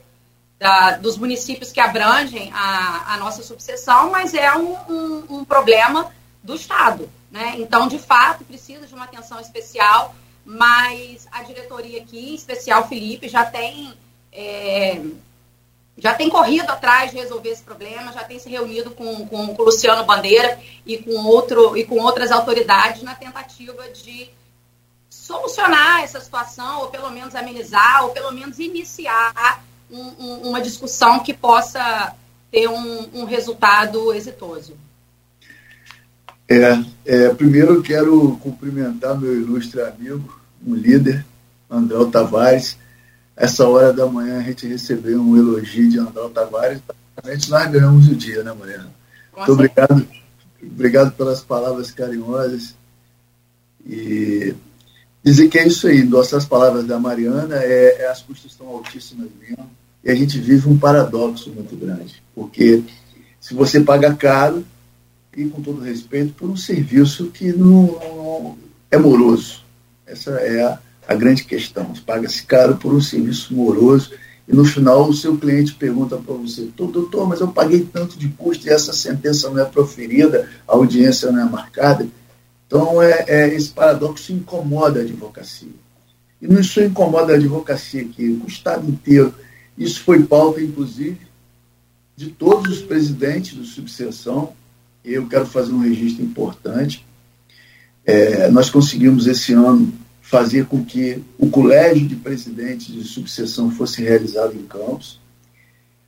da, dos municípios que abrangem a, a nossa subseção, mas é um, um, um, problema do Estado. Né? Então, de fato, precisa de uma atenção especial, mas a diretoria aqui, em especial Felipe, já tem, é, já tem corrido atrás de resolver esse problema, já tem se reunido com, com, com o Luciano Bandeira e com, outro, e com outras autoridades na tentativa de solucionar essa situação, ou pelo menos amenizar, ou pelo menos iniciar um, um, uma discussão que possa ter um, um resultado exitoso. É, é, primeiro eu quero cumprimentar meu ilustre amigo, um líder, André Tavares. Essa hora da manhã a gente recebeu um elogio de André Tavares. Praticamente nós ganhamos o dia, né, Mariana? Muito obrigado, obrigado pelas palavras carinhosas. E dizer que é isso aí, nossas palavras da Mariana, é, é, as custas estão altíssimas mesmo. E a gente vive um paradoxo muito grande, porque se você paga caro, e com todo respeito, por um serviço que não, não é moroso. Essa é a, a grande questão. Paga-se caro por um serviço moroso e no final o seu cliente pergunta para você, doutor, mas eu paguei tanto de custo e essa sentença não é proferida, a audiência não é marcada. Então, é, é esse paradoxo incomoda a advocacia. E não isso incomoda a advocacia aqui, o Estado inteiro. Isso foi pauta, inclusive, de todos os presidentes do subseção. Eu quero fazer um registro importante. É, nós conseguimos esse ano fazer com que o colégio de presidentes de subseção fosse realizado em Campos,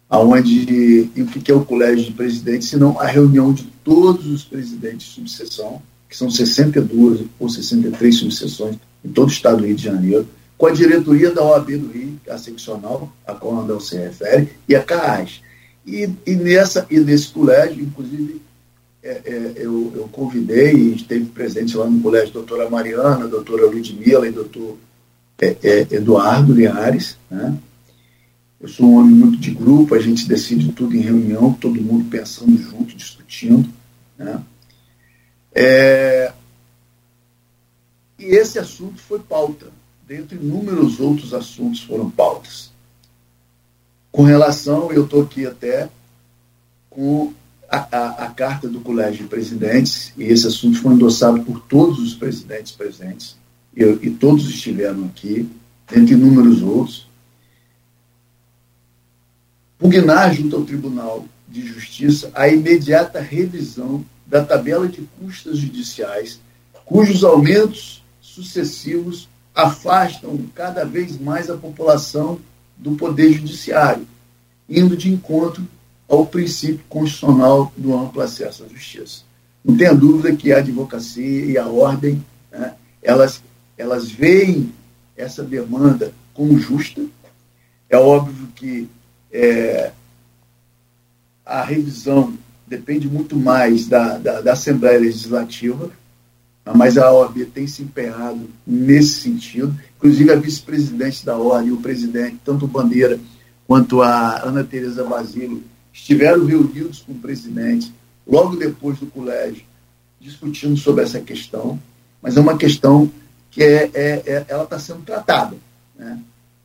aonde e o que é o colégio de presidentes, senão a reunião de todos os presidentes de subseção, que são 62 ou 63 subseções em todo o estado do Rio de Janeiro, com a diretoria da OAB do Rio, a seccional, a qual Andel se refere, e a CAAS. E, e, nessa, e nesse colégio, inclusive, é, é, eu, eu, convidei e esteve presente lá no colégio a doutora Mariana, a doutora Ludmila e doutor é, é, Eduardo Linhares. Né? Eu sou um homem muito de grupo, a gente decide tudo em reunião, todo mundo pensando junto, discutindo. Né? É, e esse assunto foi pauta, dentre inúmeros outros assuntos foram pautas. Com relação, eu estou aqui até com a, a, a, carta do Colégio de Presidentes, e esse assunto foi endossado por todos os presidentes presentes, e, e todos estiveram aqui, entre inúmeros outros, pugnar junto ao Tribunal de Justiça a imediata revisão da tabela de custas judiciais, cujos aumentos sucessivos afastam cada vez mais a população do Poder Judiciário, indo de encontro ao princípio constitucional do amplo acesso à justiça. Não tenha dúvida que a advocacia e a ordem, né, elas, elas veem essa demanda como justa. É óbvio que é, a revisão depende muito mais da, da, da Assembleia Legislativa, mas a OAB tem se empenhado nesse sentido. Inclusive, a vice-presidente da ordem e o presidente, tanto Bandeira quanto a Ana Tereza Basílio, estiveram reunidos com o presidente logo depois do colégio, discutindo sobre essa questão, mas é uma questão que é, é, é ela está sendo tratada. Né?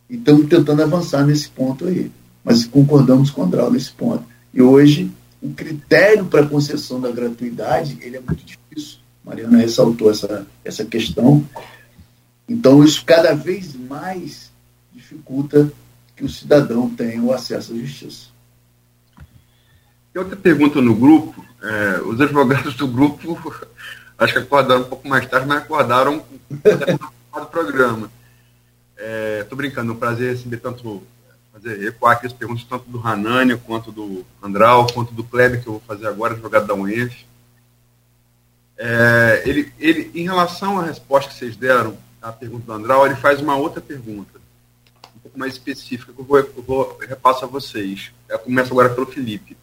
E estamos tentando avançar nesse ponto aí. Mas concordamos com o Andral nesse ponto. E hoje, o critério para concessão da gratuidade ele é muito difícil. Mariana ressaltou essa, essa questão. Então, isso cada vez mais dificulta que o cidadão tenha o acesso à justiça. Tem outra pergunta no grupo. É, os advogados do grupo, acho que acordaram um pouco mais tarde, mas acordaram do programa. Estou é, brincando, é um prazer receber tanto, ecoar aqui as perguntas tanto do Hanani, quanto do Andral, quanto do Kleber, que eu vou fazer agora, advogado da UENF. É, ele, ele, em relação à resposta que vocês deram à pergunta do Andral, ele faz uma outra pergunta, um pouco mais específica, que eu vou, eu vou repasso a vocês. Eu começo agora pelo Felipe.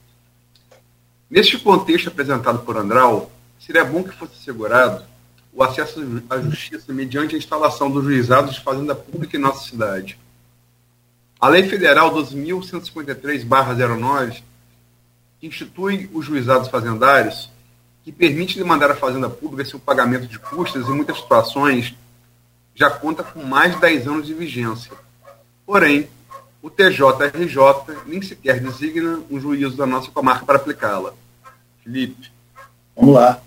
Neste contexto apresentado por Andral, seria bom que fosse assegurado o acesso à justiça mediante a instalação dos juizados de fazenda pública em nossa cidade. A Lei Federal 12.153-09 institui os juizados fazendários que permite demandar à fazenda pública seu pagamento de custas em muitas situações já conta com mais de 10 anos de vigência. Porém, o TJRJ nem sequer designa um juízo da nossa comarca para aplicá-la. Felipe. Vamos lá.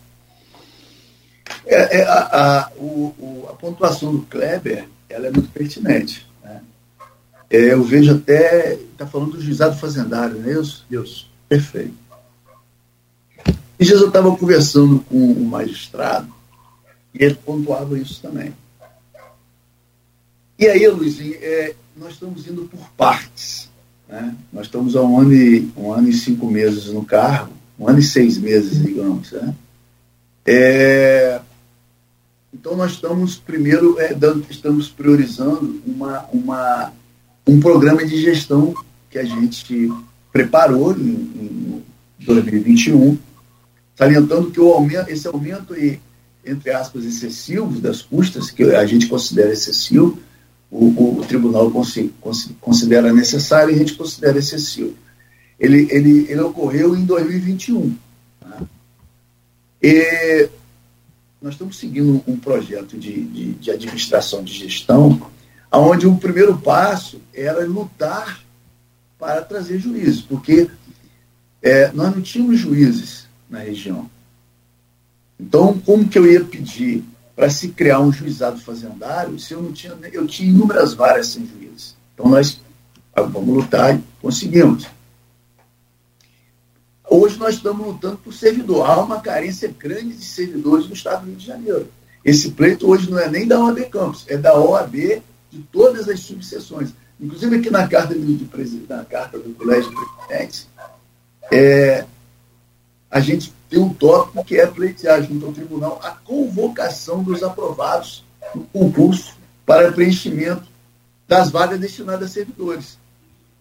É, é, a, a, o, o, a, pontuação do Kleber ela é muito pertinente. É, eu vejo até. Está falando do juizado fazendário, não é isso? Isso. Perfeito. E Jesus eu estava conversando com o magistrado e ele pontuava isso também. E aí, Luizinho, é, nós estamos indo por partes. Né? Nós estamos há um ano, e, um ano e cinco meses no cargo um ano e seis meses, digamos. Né? É, então, nós estamos, primeiro, é, dando, estamos priorizando uma, uma, um programa de gestão que a gente preparou em, em 2021, salientando que o aumento, esse aumento, entre aspas, excessivo das custas, que a gente considera excessivo, o, o tribunal considera necessário e a gente considera excessivo ele, ele, ele ocorreu em 2021. Tá? E nós estamos seguindo um projeto de, de, de administração de gestão, onde o primeiro passo era lutar para trazer juízes, porque é, nós não tínhamos juízes na região. Então, como que eu ia pedir para se criar um juizado fazendário se eu não tinha, eu tinha inúmeras varas sem juízes? Então, nós ah, vamos lutar e conseguimos. Hoje nós estamos lutando por servidor. Há uma carência grande de servidores no estado do Rio de Janeiro. Esse pleito hoje não é nem da OAB Campos, é da OAB de todas as subseções. Inclusive aqui na carta do, de, na carta do Colégio de Presidentes, é, a gente tem um tópico que é pleitear junto ao tribunal a convocação dos aprovados no concurso para preenchimento das vagas destinadas a servidores.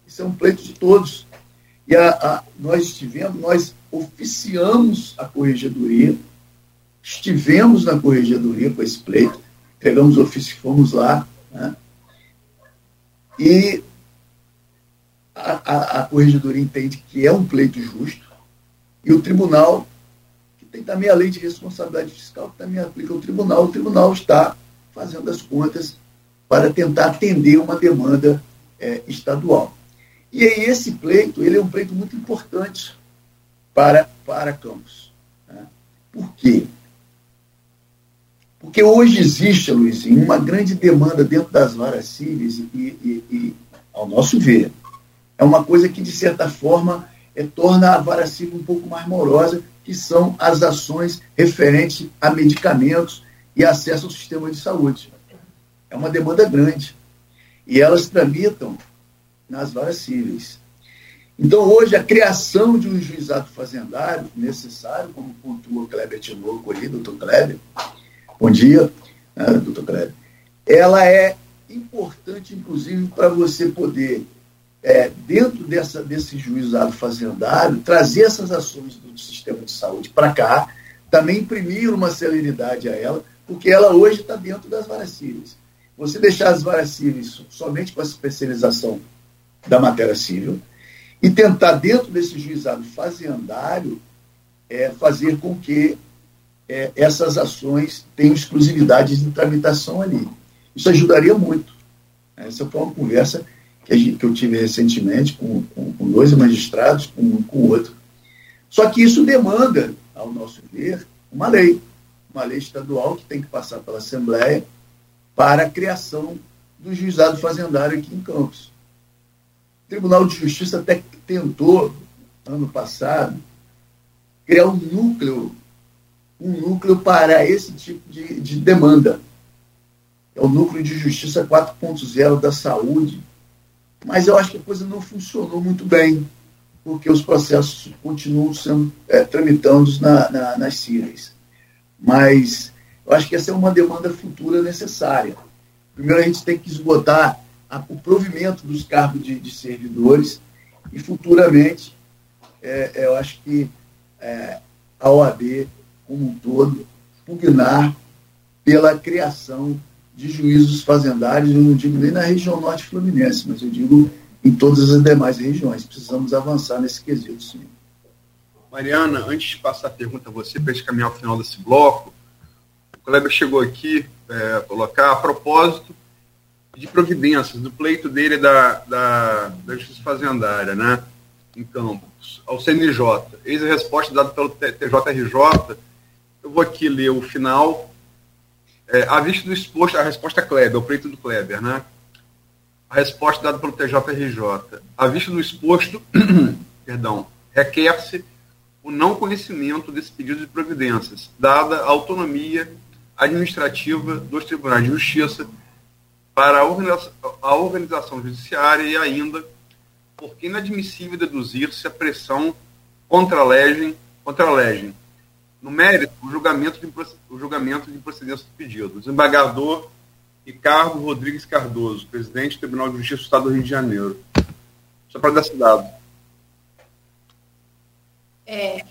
Isso é um pleito de todos. E a, a, nós estivemos, nós oficiamos a corregedoria, estivemos na corregedoria com esse pleito, pegamos o ofício e fomos lá. Né? E a, a, a corregedoria entende que é um pleito justo, e o tribunal, que tem também a lei de responsabilidade fiscal, que também aplica ao tribunal, o tribunal está fazendo as contas para tentar atender uma demanda é, estadual. E aí esse pleito, ele é um pleito muito importante para, para Campos. Né? Por quê? Porque hoje existe, Luizinho, uma grande demanda dentro das varas cíveis e, e, e, ao nosso ver, é uma coisa que, de certa forma, é, torna a vara civil um pouco mais morosa, que são as ações referentes a medicamentos e acesso ao sistema de saúde. É uma demanda grande. E elas tramitam nas varas cíveis. Então, hoje, a criação de um juizado fazendário necessário, como pontua o Kleber Tinoco ali, doutor Kleber, bom dia, né, doutor Kleber, ela é importante, inclusive, para você poder, é, dentro dessa, desse juizado fazendário, trazer essas ações do sistema de saúde para cá, também imprimir uma celeridade a ela, porque ela hoje está dentro das varas cíveis. Você deixar as varas cíveis somente com a especialização da matéria civil e tentar, dentro desse juizado fazendário, é, fazer com que é, essas ações tenham exclusividade de tramitação ali. Isso ajudaria muito. Essa foi uma conversa que, gente, que eu tive recentemente com, com, com, dois magistrados, com um com o outro. Só que isso demanda, ao nosso ver, uma lei, uma lei estadual que tem que passar pela Assembleia para a criação do juizado fazendário aqui em Campos. O Tribunal de Justiça até tentou, ano passado, criar um núcleo, um núcleo para esse tipo de, de demanda. É o núcleo de justiça 4.0 da saúde. Mas eu acho que a coisa não funcionou muito bem, porque os processos continuam sendo é, tramitando na, na, nas CIRES. Mas eu acho que essa é uma demanda futura necessária. Primeiro, a gente tem que esgotar a, o provimento dos cargos de, de servidores e futuramente é, eu acho que é, a OAB como um todo pugnar pela criação de juízos fazendários, eu não digo nem na região norte fluminense, mas eu digo em todas as demais regiões. Precisamos avançar nesse quesito, sim. Mariana, antes de passar a pergunta a você, para a gente caminhar ao final desse bloco, o Kleber chegou aqui é, colocar a propósito de providências, do pleito dele da, da, da Justiça Fazendária, né, em Campos, ao CNJ. Eis a resposta dada pelo TJRJ. Eu vou aqui ler o final. É, a vista do exposto, a resposta Kleber, o pleito do Kleber, né? A resposta dada pelo TJRJ. A vista do exposto, perdão, requer-se o não conhecimento desse pedido de providências, dada a autonomia administrativa dos tribunais de justiça para a organização judiciária e ainda porque é inadmissível deduzir-se a pressão contra a legem, contra a legem. No mérito, o julgamento de, o julgamento de procedência do pedido. Desembargador Ricardo Rodrigues Cardoso, presidente do Tribunal de Justiça do Estado do Esse de Janeiro. Só para dar esse dado. É,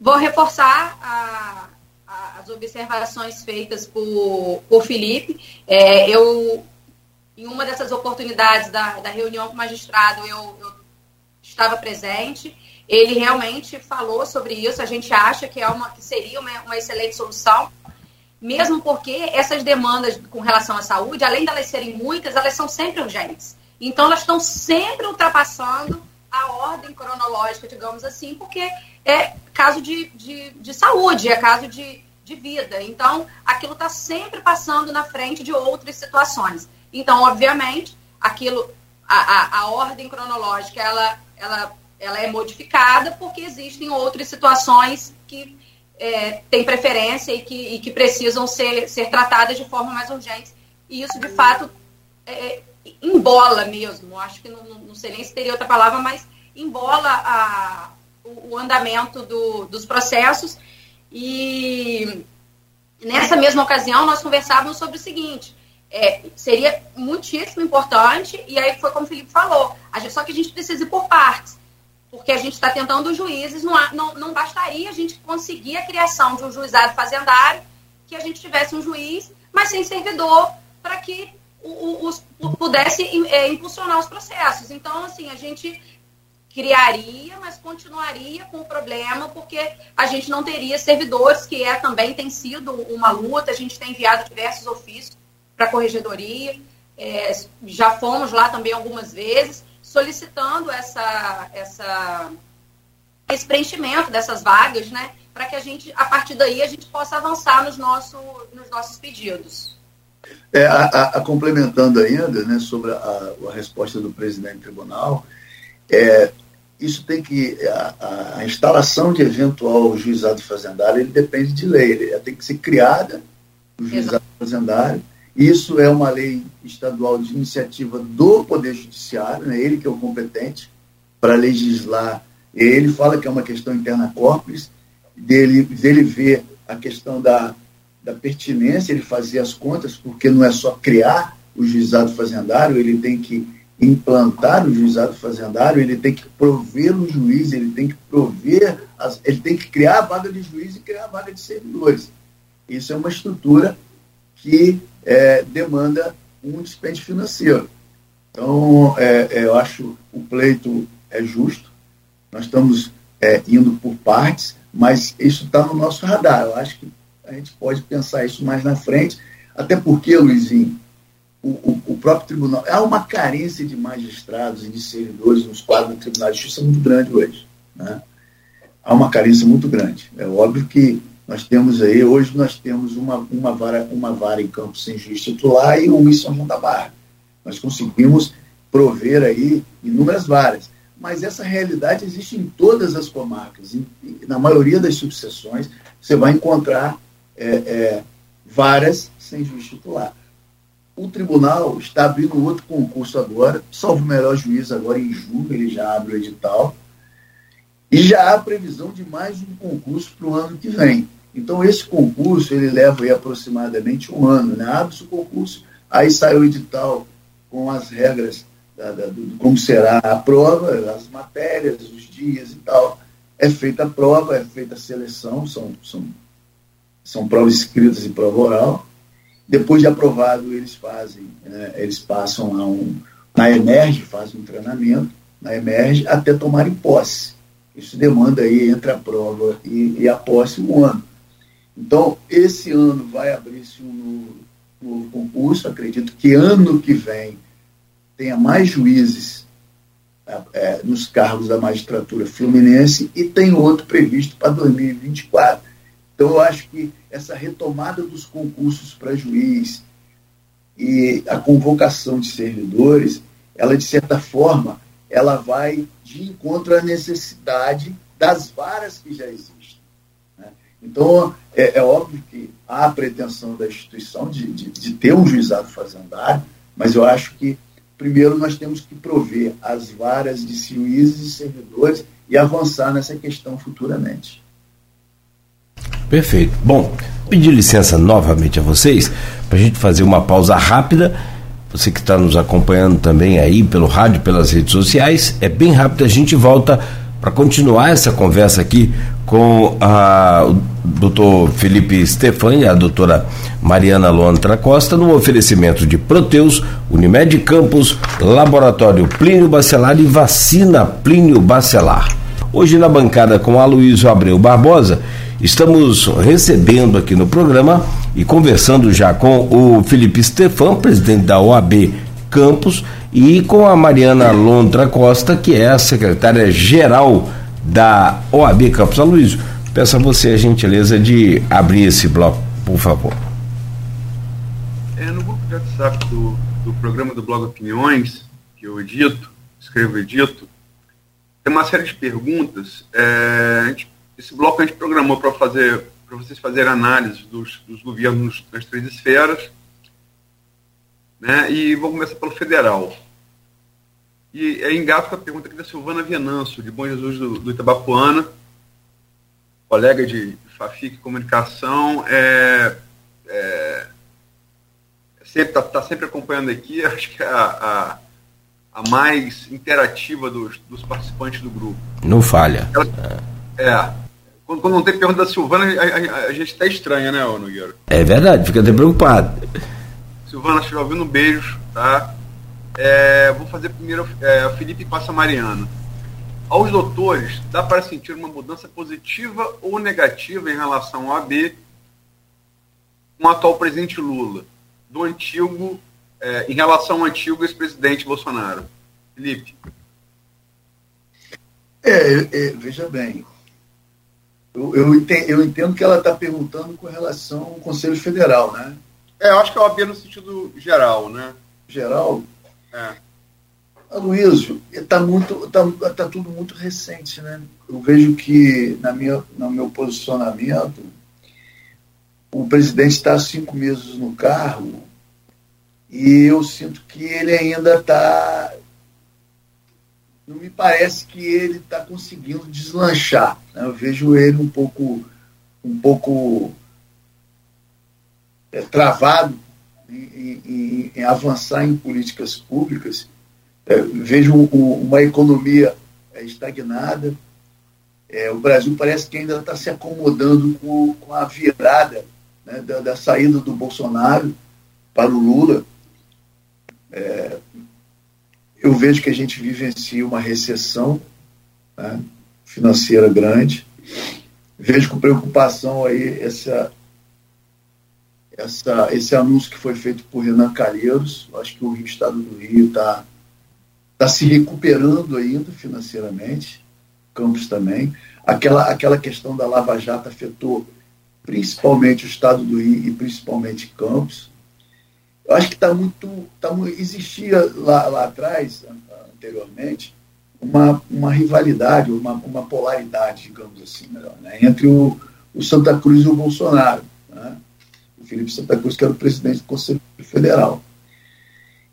vou reforçar a, a, as observações feitas por, por Felipe. É, eu em uma dessas oportunidades da, da reunião com o magistrado, eu, eu estava presente. Ele realmente falou sobre isso. A gente acha que, é uma, que seria uma, uma excelente solução, mesmo porque essas demandas com relação à saúde, além de elas serem muitas, elas são sempre urgentes. Então, elas estão sempre ultrapassando a ordem cronológica, digamos assim, porque é caso de, de, de saúde, é caso de, de vida. Então, aquilo está sempre passando na frente de outras situações. Então, obviamente, aquilo, a, a, a ordem cronológica, ela, ela, ela é modificada porque existem outras situações que é, têm preferência e que, e que precisam ser, ser tratadas de forma mais urgente. E isso, de fato, é, embola mesmo. Acho que não, não sei nem se teria outra palavra, mas embola a, o, o andamento do, dos processos. E nessa mesma ocasião nós conversávamos sobre o seguinte: é, seria muitíssimo importante, e aí foi como o Felipe falou, só que a gente precisa ir por partes, porque a gente está tentando os juízes, não, não, não bastaria a gente conseguir a criação de um juizado fazendário, que a gente tivesse um juiz, mas sem servidor, para que os, pudesse é, impulsionar os processos. Então, assim, a gente criaria, mas continuaria com o problema, porque a gente não teria servidores, que é também tem sido uma luta, a gente tem enviado diversos ofícios para a corregedoria, é, já fomos lá também algumas vezes, solicitando essa, essa, esse preenchimento dessas vagas, né, para que a gente, a partir daí, a gente possa avançar nos, nosso, nos nossos pedidos. É, a, a, a, complementando ainda né, sobre a, a, resposta do presidente do tribunal, é, isso tem que. A, instalação de eventual juizado fazendário ele depende de lei, ele tem que ser criada o juizado Exato. fazendário. Isso é uma lei estadual de iniciativa do Poder Judiciário, né, ele que é o competente para legislar. Ele fala que é uma questão interna corpus, dele, dele ver a questão da da pertinência, ele fazer as contas, porque não é só criar o juizado fazendário, ele tem que implantar o juizado fazendário, ele tem que prover um juiz, ele tem que prover, as, ele tem que criar a vaga de juiz e criar a vaga de servidores. Isso é uma estrutura que é, demanda um dispêndio financeiro. Então, é, é, eu acho o pleito é justo, nós estamos é, indo por partes, mas isso está no nosso radar. Eu acho que a gente pode pensar isso mais na frente, até porque, Luizinho, o, o, o, próprio tribunal. Há uma carência de magistrados e de servidores nos quadros do Tribunal de Justiça muito grande hoje. Né? Há uma carência muito grande. É óbvio que nós temos aí, hoje nós temos uma, uma, vara, uma vara em campo sem juiz titular e uma em São João da Barra. Nós conseguimos prover aí inúmeras varas. Mas essa realidade existe em todas as comarcas. Em, na maioria das subseções, você vai encontrar é, é, varas sem juiz titular. O tribunal está abrindo outro concurso agora, salvo o melhor juiz agora em julho, ele já abre o edital, e já há previsão de mais um concurso para o ano que vem. Então, esse concurso, ele leva aí aproximadamente um ano, né? Abre-se o concurso, aí sai o edital com as regras da, da, do, como será a prova, as matérias, os dias e tal. É feita a prova, é feita a seleção, são, são são provas escritas e prova oral. Depois de aprovado, eles fazem, né, eles passam a um, na Emerge, fazem um treinamento, na Emerge, até tomarem posse. Isso demanda aí entre a prova e, e a posse um ano. Então, esse ano vai abrir-se um novo, novo concurso. Acredito que ano que vem tenha mais juízes é, é nos cargos da magistratura fluminense e tem outro previsto para 2024. Então, eu acho que essa retomada dos concursos para juiz e a convocação de servidores, ela, de certa forma, ela vai de encontro à necessidade das varas que já existem. Né? Então, é, é, óbvio que há a pretensão da instituição de, de, de ter um juizado fazendário, mas eu acho que, primeiro, nós temos que prover as varas de juízes e servidores e avançar nessa questão futuramente. Perfeito. Bom, pedir licença novamente a vocês para a gente fazer uma pausa rápida. Você que está nos acompanhando também aí pelo rádio, pelas redes sociais, é bem rápido. A gente volta para continuar essa conversa aqui com a, doutor Felipe Stefani e a doutora Mariana Lontra Costa, no oferecimento de Proteus, Unimed Campos, Laboratório Plínio Bacelar e Vacina Plínio Bacelar. Hoje na bancada com Aloysio Abreu Barbosa Estamos recebendo aqui no programa e conversando já com o Felipe Stefan, presidente da OAB Campos, e com a Mariana Lontra Costa, que é a secretária-geral da OAB Campos Aloysio. Peço a você a gentileza de abrir esse bloco, por favor. É, no grupo de WhatsApp do, do programa do Blog Opiniões, que eu edito, escrevo e edito, tem uma série de perguntas. É, gente, esse bloco a gente programou para fazer para vocês fazerem análise dos, dos governos das três esferas. Né? E vou começar pelo federal. E é engato com a pergunta aqui da Silvana Venâncio, de Bom Jesus do, do Itabapuana, colega de Fafic Comunicação, é, é, está tá sempre acompanhando aqui, acho que é a, a, a mais interativa dos, dos, participantes do grupo. Não falha. Ela, é. Quando, quando, não tem pergunta da Silvana, a, a, a gente está estranha, né, Nogueira? É verdade, fica até preocupado. Silvana, estiver ouvindo, um beijo, tá? É, vou fazer primeiro é, Felipe Passa Mariano. Aos doutores, dá para sentir uma mudança positiva ou negativa em relação ao AB com o atual presidente Lula, do antigo, é, em relação ao antigo ex-presidente Bolsonaro? Felipe. É, é veja bem, eu, eu, entendo, eu entendo que ela está perguntando com relação ao Conselho Federal, né? É, eu acho que é o AB no sentido geral, né? Geral? É. Aloysio, está muito, tá, tá tudo muito recente, né? Eu vejo que, na minha, no meu posicionamento, o presidente está cinco meses no cargo e eu sinto que ele ainda está. Não me parece que ele está conseguindo deslanchar. Né? Eu vejo ele um pouco, um pouco é, travado em, em, em, avançar em políticas públicas. É, vejo um, uma economia é, estagnada. É, o Brasil parece que ainda está se acomodando com, com a virada né, da, da, saída do Bolsonaro para o Lula. É, eu vejo que a gente vivencia uma recessão né, financeira grande. Vejo com preocupação aí essa, essa, esse anúncio que foi feito por Renan Calheiros. Acho que o Estado do Rio está tá se recuperando ainda financeiramente, Campos também. Aquela, aquela questão da Lava Jato afetou principalmente o Estado do Rio e principalmente Campos. Eu acho que está muito, tá, existia lá, lá atrás, anteriormente, uma, uma rivalidade, uma, uma polaridade, digamos assim, né, entre o, o Santa Cruz e o Bolsonaro. Né? Felipe Santa Cruz, que era o presidente do Conselho Federal.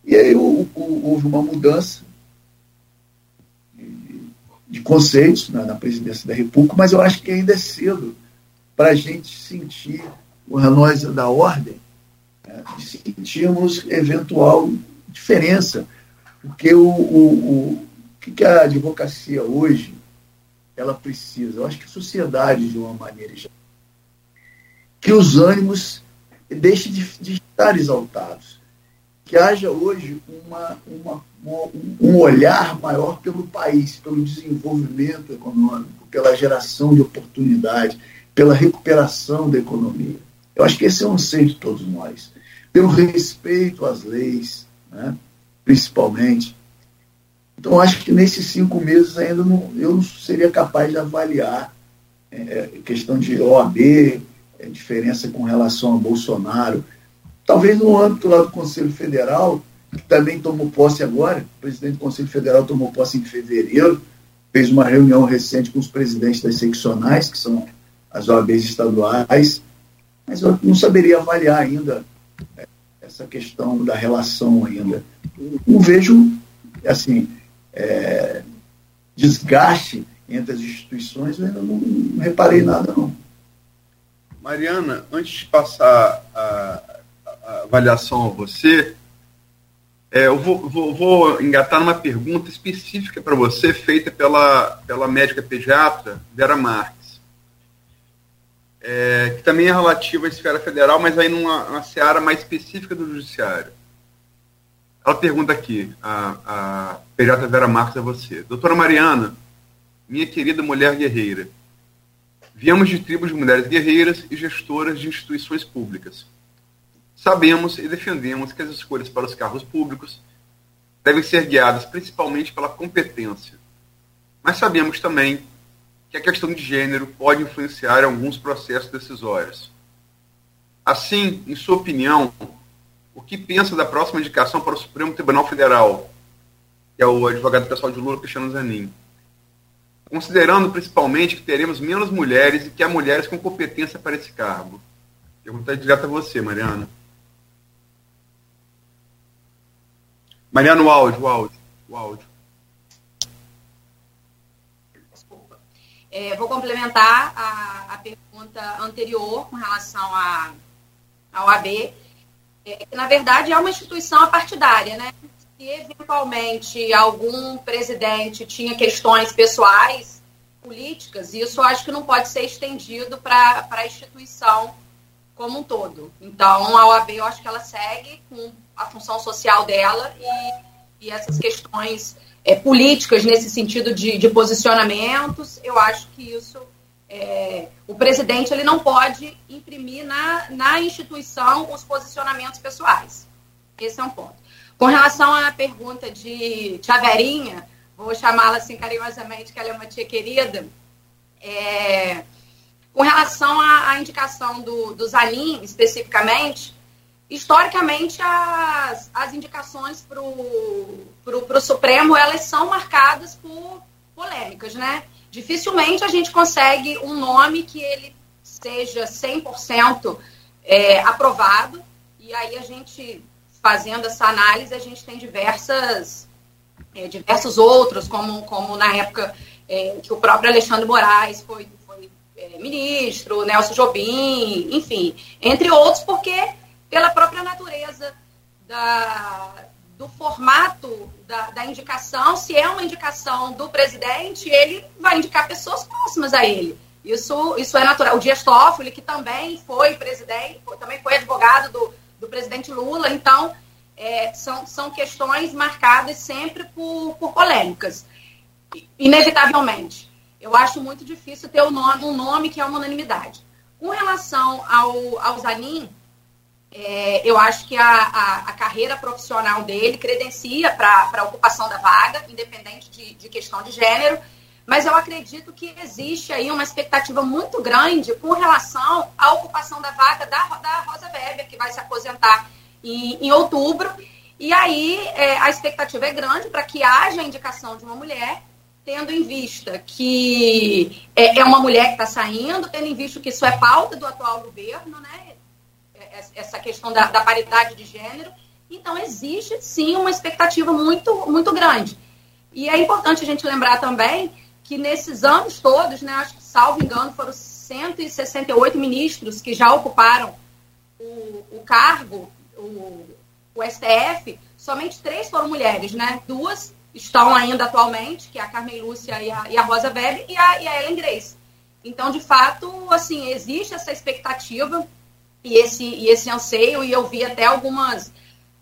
E aí o, o, houve uma mudança de, conceitos na, na, presidência da República, mas eu acho que ainda é cedo para a gente sentir, nós da ordem, né, sentirmos eventual diferença. Porque o, o, o que a advocacia hoje ela precisa? Eu acho que a sociedade, de uma maneira geral, que os ânimos deixe de, de estar exaltados. Que haja hoje uma, uma, um olhar maior pelo país, pelo desenvolvimento econômico, pela geração de oportunidade, pela recuperação da economia. Eu acho que esse é um anseio de todos nós. Pelo respeito às leis, né, principalmente. Então, acho que nesses cinco meses ainda não, eu não seria capaz de avaliar é, questão de OAB, é, diferença com relação a Bolsonaro. Talvez no âmbito lá do Conselho Federal, que também tomou posse agora, o presidente do Conselho Federal tomou posse em fevereiro, fez uma reunião recente com os presidentes das seccionais, que são as OABs estaduais, mas eu não saberia avaliar ainda é, essa questão da relação ainda. Não vejo, assim, é, desgaste entre as instituições, eu ainda não, não reparei nada, não. Mariana, antes de passar a, a avaliação a você, é, eu vou, vou, vou, engatar numa pergunta específica para você, feita pela, pela médica pediatra Vera Marques, é, que também é relativa à esfera federal, mas aí numa, numa seara mais específica do judiciário. Ela pergunta aqui, a, a pediatra Vera Marques a você. Doutora Mariana, minha querida mulher guerreira, Viemos de tribos de mulheres guerreiras e gestoras de instituições públicas. Sabemos e defendemos que as escolhas para os cargos públicos devem ser guiadas principalmente pela competência. Mas sabemos também que a questão de gênero pode influenciar alguns processos decisórios. Assim, em sua opinião, o que pensa da próxima indicação para o Supremo Tribunal Federal, que é o advogado pessoal de Lula, Cristiano Zanin? Considerando principalmente que teremos menos mulheres e que há mulheres com competência para esse cargo. Pergunta direta a você, Mariana. Mariana, o áudio, o áudio, o áudio. Desculpa. É, vou complementar a, a, pergunta anterior com relação a, ao AB. É, na verdade, é uma instituição apartidária, né? Se eventualmente algum presidente tinha questões pessoais, políticas, isso acho que não pode ser estendido para a instituição como um todo. Então, a OAB, eu acho que ela segue com a função social dela e, e essas questões é, políticas nesse sentido de, de, posicionamentos, eu acho que isso é, o presidente ele não pode imprimir na, na instituição os posicionamentos pessoais. Esse é um ponto. Com relação à pergunta de Chaverinha, vou chamá-la assim carinhosamente, que ela é uma tia querida, é, com relação à, à indicação do, do Zanin, especificamente, historicamente as, as indicações para o Supremo elas são marcadas por polêmicas, né? Dificilmente a gente consegue um nome que ele seja 100% é, aprovado e aí a gente fazendo essa análise a gente tem diversas é, diversos outros como como na época é, que o próprio Alexandre Moraes foi é, ministro, Nelson Jobim, enfim, entre outros, porque pela própria natureza da, do formato da, da, indicação, se é uma indicação do presidente, ele vai indicar pessoas próximas a ele. Isso, isso é natural. O Dias Toffoli, que também foi presidente, também foi advogado do, do presidente Lula, então é, são, são questões marcadas sempre por, por polêmicas, inevitavelmente eu acho muito difícil ter um nome, um nome que é uma unanimidade. Com relação ao, ao Zanin, é, eu acho que a, a, a, carreira profissional dele credencia para a ocupação da vaga, independente de, de, questão de gênero, mas eu acredito que existe aí uma expectativa muito grande com relação à ocupação da vaga da, da Rosa Weber, que vai se aposentar em, em outubro. E aí é, a expectativa é grande para que haja a indicação de uma mulher tendo em vista que é, é uma mulher que está saindo, tendo em vista que isso é pauta do atual governo, né? Essa questão da, da paridade de gênero. Então, existe sim uma expectativa muito, muito grande. E é importante a gente lembrar também que nesses anos todos, né, acho que, salvo engano, foram 168 ministros que já ocuparam o, o cargo, o, o STF, somente três foram mulheres, né? Duas estão ainda atualmente, que é a Carmen Lúcia e a, e a Rosa Weber, e a, e a Ellen Grace. Então, de fato, assim, existe essa expectativa e esse, e esse anseio, e eu vi até algumas,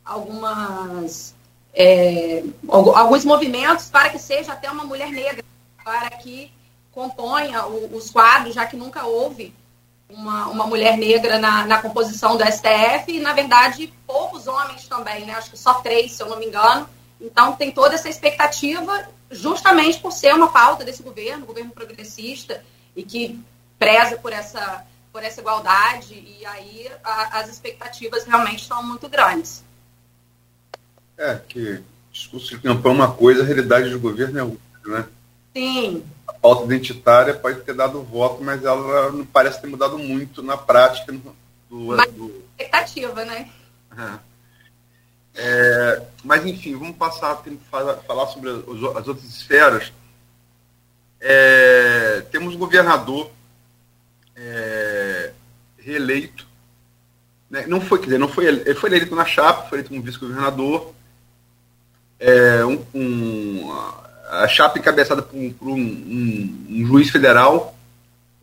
algumas é, alguns movimentos para que seja até uma mulher negra, para que componha os quadros, já que nunca houve uma, uma mulher negra na, na composição do STF, e, na verdade, poucos homens também, né? Acho que só três, se eu não me engano, então, tem toda essa expectativa, justamente por ser uma pauta desse governo, governo progressista, e que preza por essa, por essa igualdade, e aí a, as expectativas realmente são muito grandes. É, que discurso de campanha é uma coisa, a realidade do governo é outra, né? Sim. A pauta identitária pode ter dado voto, mas ela não parece ter mudado muito na prática do. do... expectativa, né? É. É, mas, enfim, vamos passar a falar sobre as outras esferas. É, temos um governador é, reeleito. Né? Não foi, quer dizer, não foi, ele foi eleito na chapa, foi eleito como vice-governador. É, um, um, a chapa encabeçada por, um, um, juiz federal,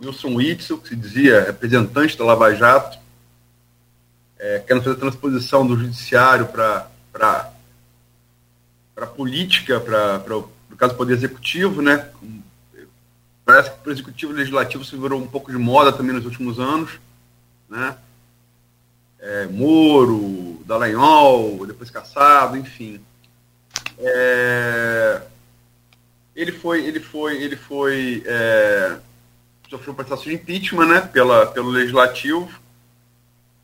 Wilson Witzel, que se dizia representante da Lava Jato é, querendo fazer a transposição do judiciário para a política, para no caso Poder Executivo, né? Parece que o Executivo Legislativo se virou um pouco de moda também nos últimos anos, né? É, Moro, Dallagnol, depois Caçado, enfim. É, ele foi, ele foi, ele foi, é, sofreu um processo de impeachment, né, pela, pelo legislativo,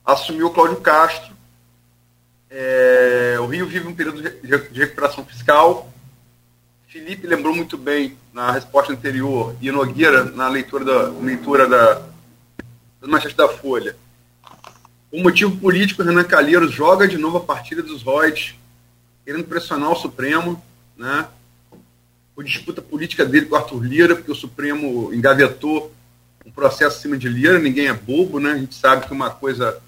assumiu Cláudio Castro. É, o Rio vive um período de recuperação fiscal. Felipe lembrou muito bem na resposta anterior e Nogueira na leitura da leitura da, da manchete da Folha. O motivo político, Renan Calheiros joga de novo a partida dos Royds, querendo pressionar o Supremo, né? a disputa política dele com o Arthur Lira, porque o Supremo engavetou um processo acima de Lira, ninguém é bobo, né? A gente sabe que uma coisa.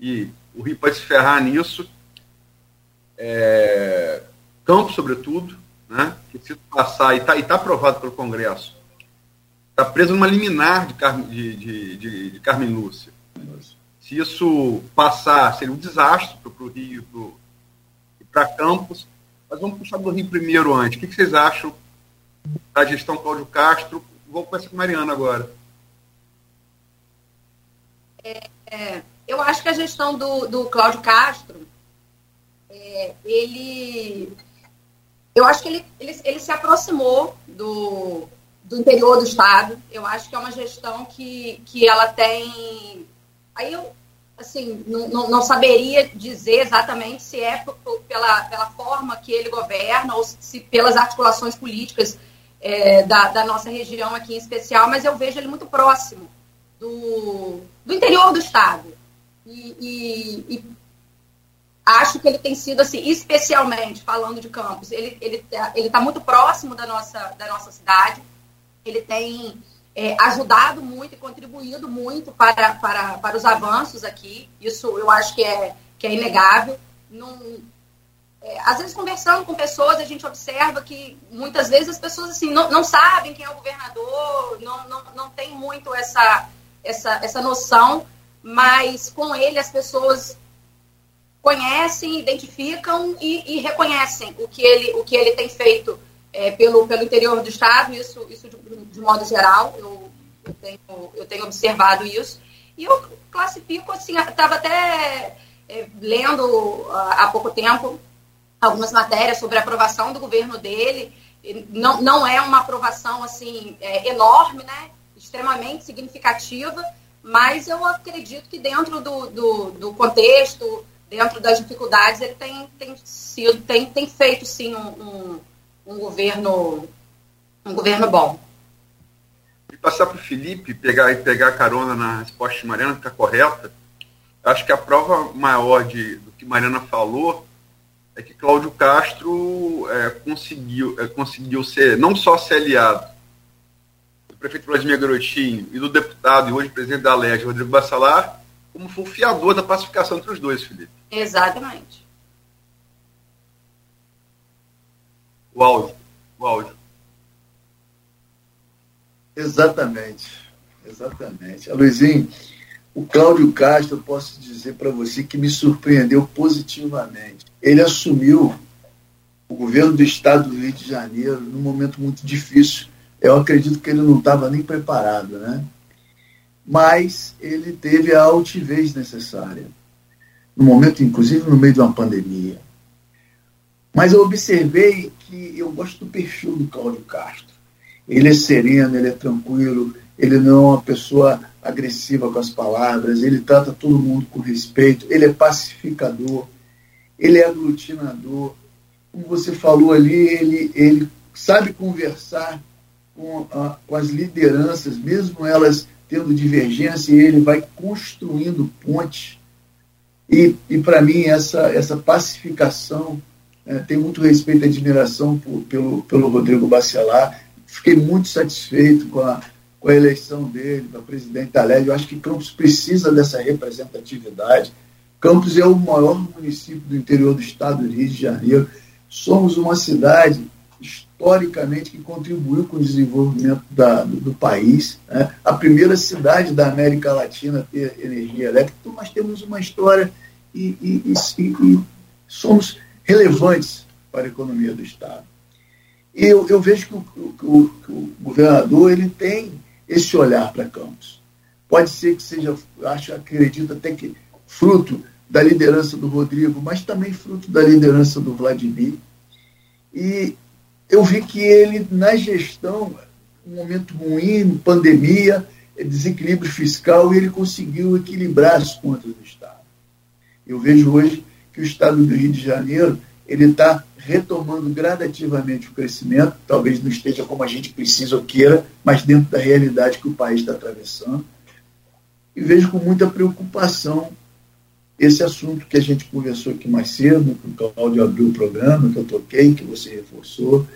E o Rio pode se ferrar nisso. É, Campo, sobretudo, né? Que se passar, e está tá aprovado pelo Congresso, está preso numa liminar de, Carmen, de, de, de, de Carmen Lúcia. Se isso passar, seria um desastre para o Rio e para Campos mas vamos puxar do Rio primeiro antes. O que, vocês acham da gestão Cláudio Castro? Vou começar com a Mariana agora. É, é, eu acho que a gestão do, do Cláudio Castro, é, ele. Eu acho que ele, ele, ele se aproximou do, do interior do Estado. Eu acho que é uma gestão que, que ela tem. Aí eu, assim, não, não, saberia dizer exatamente se é pela, pela forma que ele governa ou se pelas articulações políticas é, da, da, nossa região aqui em especial, mas eu vejo ele muito próximo do, do interior do estado. E, e, e acho que ele tem sido, assim, especialmente falando de Campos, ele está ele, ele tá muito próximo da nossa, da nossa cidade, ele tem é, ajudado muito e contribuído muito para, para, para os avanços aqui. Isso eu acho que é, que é inegável. Não, é, às vezes, conversando com pessoas, a gente observa que muitas vezes as pessoas assim, não, não sabem quem é o governador, não, não, não tem muito essa, essa, essa noção, mas com ele as pessoas conhecem, identificam e, e reconhecem o que, ele, o que ele tem feito é, pelo, pelo interior do estado, isso, isso de, de modo geral, eu, eu, tenho, eu tenho observado isso. E eu classifico assim, estava até é, lendo há pouco tempo algumas matérias sobre a aprovação do governo dele. Não, não é uma aprovação assim é, enorme, né? extremamente significativa, mas eu acredito que dentro do, do, do, contexto, dentro das dificuldades, ele tem, tem, sido, tem, tem feito sim um, um um governo, um governo bom. E passar para o Felipe, pegar, pegar carona na resposta de Mariana, que está correta, acho que a prova maior de, do que Mariana falou é que Cláudio Castro é, conseguiu, é, conseguiu ser, não só ser aliado do prefeito Vladimir Garotinho e do deputado e hoje presidente da LEG, Rodrigo Bassalar, como foi o fiador da pacificação entre os dois, Felipe. Exatamente. O áudio. O áudio. Exatamente. Exatamente. Luizinho, o Cláudio Castro, eu posso dizer para você que me surpreendeu positivamente. Ele assumiu o governo do estado do Rio de Janeiro num momento muito difícil. Eu acredito que ele não estava nem preparado, né? Mas ele teve a altivez necessária. No momento, inclusive, no meio de uma pandemia. Mas eu observei que eu gosto do perfil do Cláudio Castro. Ele é sereno, ele é tranquilo, ele não é uma pessoa agressiva com as palavras, ele trata todo mundo com respeito, ele é pacificador, ele é aglutinador. Como você falou ali, ele, ele sabe conversar com, a, com as lideranças, mesmo elas tendo divergência, ele vai construindo pontes. E, e para mim, essa, essa pacificação é, tenho muito respeito e admiração por, pelo, pelo Rodrigo Bacelar. Fiquei muito satisfeito com a, com a eleição dele para presidente da LEG. Eu acho que Campos precisa dessa representatividade. Campos é o maior município do interior do estado do Rio de Janeiro. Somos uma cidade historicamente que contribuiu com o desenvolvimento da, do, do, país. Né? A primeira cidade da América Latina a ter energia elétrica. Então, nós temos uma história e, e, e, e somos relevantes para a economia do Estado. E eu, eu vejo que o, que, o, que o, governador ele tem esse olhar para Campos. Pode ser que seja, acho, acredito até que fruto da liderança do Rodrigo, mas também fruto da liderança do Vladimir. E eu vi que ele, na gestão, um momento ruim, pandemia, desequilíbrio fiscal, ele conseguiu equilibrar as contas do Estado. Eu vejo hoje que o Estado do Rio de Janeiro ele está retomando gradativamente o crescimento, talvez não esteja como a gente precisa ou queira, mas dentro da realidade que o país está atravessando. E vejo com muita preocupação esse assunto que a gente conversou aqui mais cedo, que o Cláudio abriu o programa, que eu toquei, que você reforçou,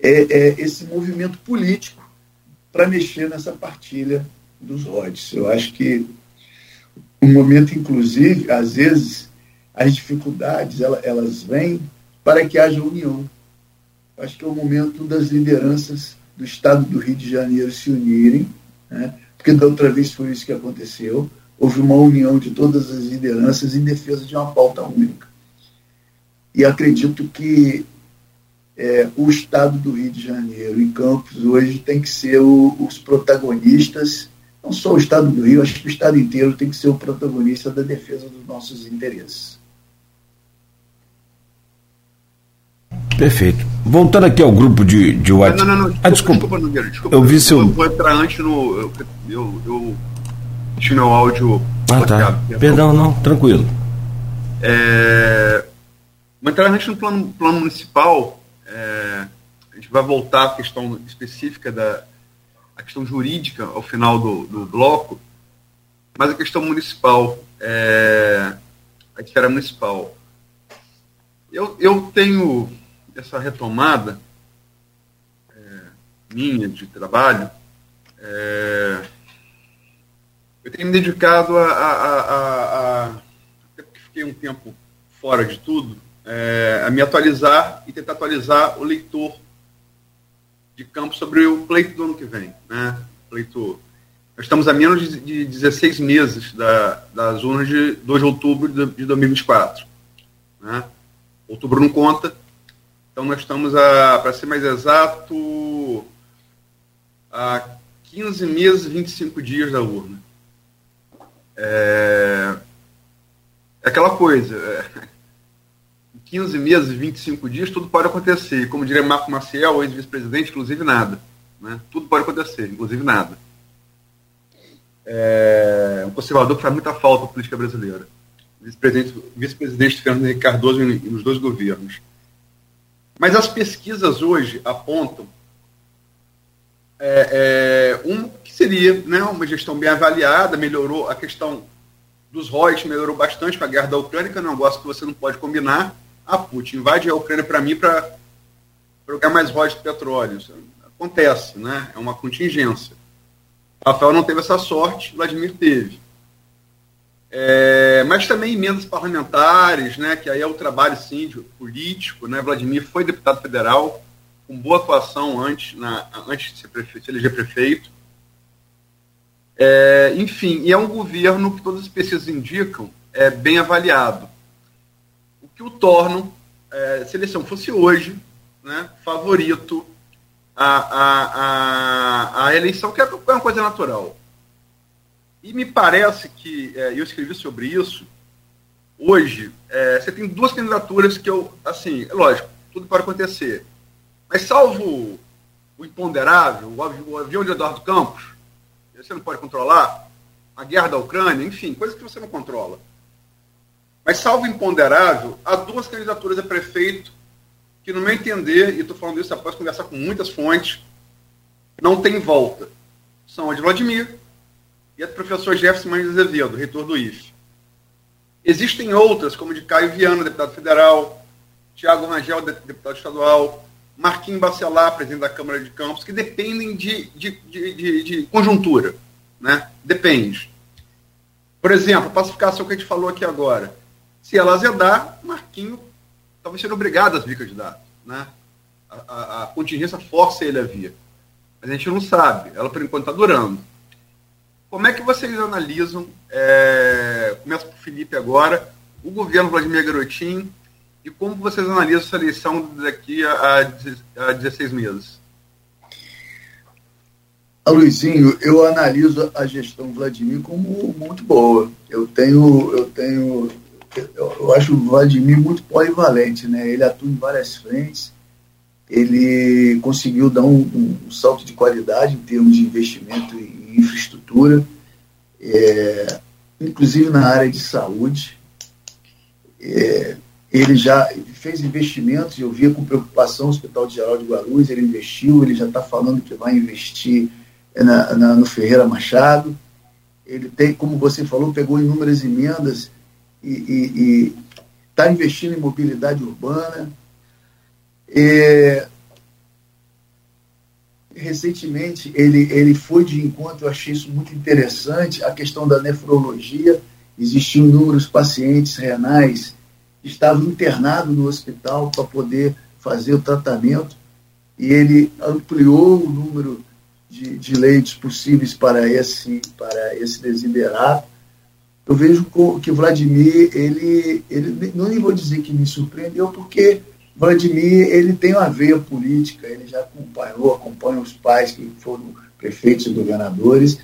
é, é esse movimento político para mexer nessa partilha dos rodes. Eu acho que um momento, inclusive, às vezes, as dificuldades elas vêm para que haja união. Acho que é o momento das lideranças do Estado do Rio de Janeiro se unirem, né? porque da outra vez foi isso que aconteceu. Houve uma união de todas as lideranças em defesa de uma pauta única. E acredito que é, o Estado do Rio de Janeiro e Campos hoje tem que ser o, os protagonistas, não só o Estado do Rio, acho que o Estado inteiro tem que ser o protagonista da defesa dos nossos interesses. Perfeito. Voltando aqui ao grupo de, de WhatsApp. Não, não, não. ah, desculpa. desculpa, Nogueira, desculpa. Eu vi seu. Eu vou entrar antes no. Eu, eu, eu tinha meu áudio. Ah, tá. Perdão, não, tranquilo. É, vou entrar antes no plano, plano municipal. É, a gente vai voltar à questão específica da a questão jurídica ao final do, do bloco, mas a questão municipal, é, a esfera municipal. Eu, eu tenho essa retomada é, minha de trabalho, é, eu tenho me dedicado a, a, a, a, até porque fiquei um tempo fora de tudo, é, a me atualizar e tentar atualizar o leitor de campo sobre o pleito do ano que vem. Né? Pleito, nós estamos a menos de, de 16 meses da, das urnas de 2 de outubro de, de 2024. Né? Outubro não conta, então nós estamos, para ser mais exato, a 15 meses e 25 dias da urna. É, é aquela coisa, é, 15 meses e 25 dias tudo pode acontecer. Como diria Marco Maciel, ex-vice-presidente, inclusive nada. Né? Tudo pode acontecer, inclusive nada. É um conservador que faz muita falta à política brasileira. Vice-presidente vice Fernando Henrique Cardoso nos dois governos. Mas as pesquisas hoje apontam é, é, um que seria né, uma gestão bem avaliada, melhorou a questão dos royalties, melhorou bastante com a guerra da Ucrânia, que é um negócio que você não pode combinar. A Putin invade a Ucrânia para mim para jogar mais royalties de petróleo. Isso acontece, né? é uma contingência. Rafael não teve essa sorte, Vladimir teve. É, mas também emendas parlamentares, né, que aí é o trabalho sim, político. Né? Vladimir foi deputado federal, com boa atuação antes, na, antes de ser prefeito, eleger prefeito. É, enfim, e é um governo que todas as pesquisas indicam é bem avaliado. O que o torna, é, se a eleição fosse hoje, né, favorito a, a, a, a eleição, que é uma coisa natural. E me parece que, é, eu escrevi sobre isso, hoje, é, você tem duas candidaturas que eu, assim, é lógico, tudo pode acontecer. Mas salvo o imponderável, o avião de Eduardo Campos, você não pode controlar, a guerra da Ucrânia, enfim, coisas que você não controla. Mas salvo o imponderável, há duas candidaturas a prefeito que, no meu entender, e estou falando isso após conversar com muitas fontes, não tem volta. São a de Vladimir e a do professor Jefferson Mendes Azevedo, reitor do IFE. Existem outras, como de Caio Viana, deputado federal, Tiago Rangel, deputado estadual, Marquinhos Bacelar, presidente da Câmara de Campos, que dependem de, de, de, de conjuntura. Né? Depende. Por exemplo, a pacificação que a gente falou aqui agora. Se ela azedar, Marquinho talvez seja obrigado a vir candidato. Né? A, a, a contingência força ele a vir. Mas a gente não sabe. Ela, por enquanto, está durando. Como é que vocês analisam, é, começa por Felipe agora, o governo Vladimir Garotinho e como vocês analisam essa eleição daqui a, a 16 meses? A Luizinho, eu analiso a gestão Vladimir como muito boa. Eu tenho, eu tenho, eu acho o Vladimir muito polivalente, né? Ele atua em várias frentes, ele conseguiu dar um, um, salto de qualidade em termos de investimento em infraestrutura, é, inclusive na área de saúde. É, ele já fez investimentos, eu via com preocupação o Hospital de Geral de Guarulhos, ele investiu, ele já está falando que vai investir na, na, no Ferreira Machado. Ele tem, como você falou, pegou inúmeras emendas e está investindo em mobilidade urbana. É, recentemente ele, ele foi de encontro, eu achei isso muito interessante, a questão da nefrologia. Existiam inúmeros pacientes renais estava internado no hospital para poder fazer o tratamento e ele ampliou o número de, de leitos possíveis para esse, para esse desiderato. Eu vejo que Vladimir, ele, ele não vou dizer que me surpreendeu, porque Vladimir ele tem uma veia política, ele já acompanhou, acompanha os pais que foram prefeitos e governadores,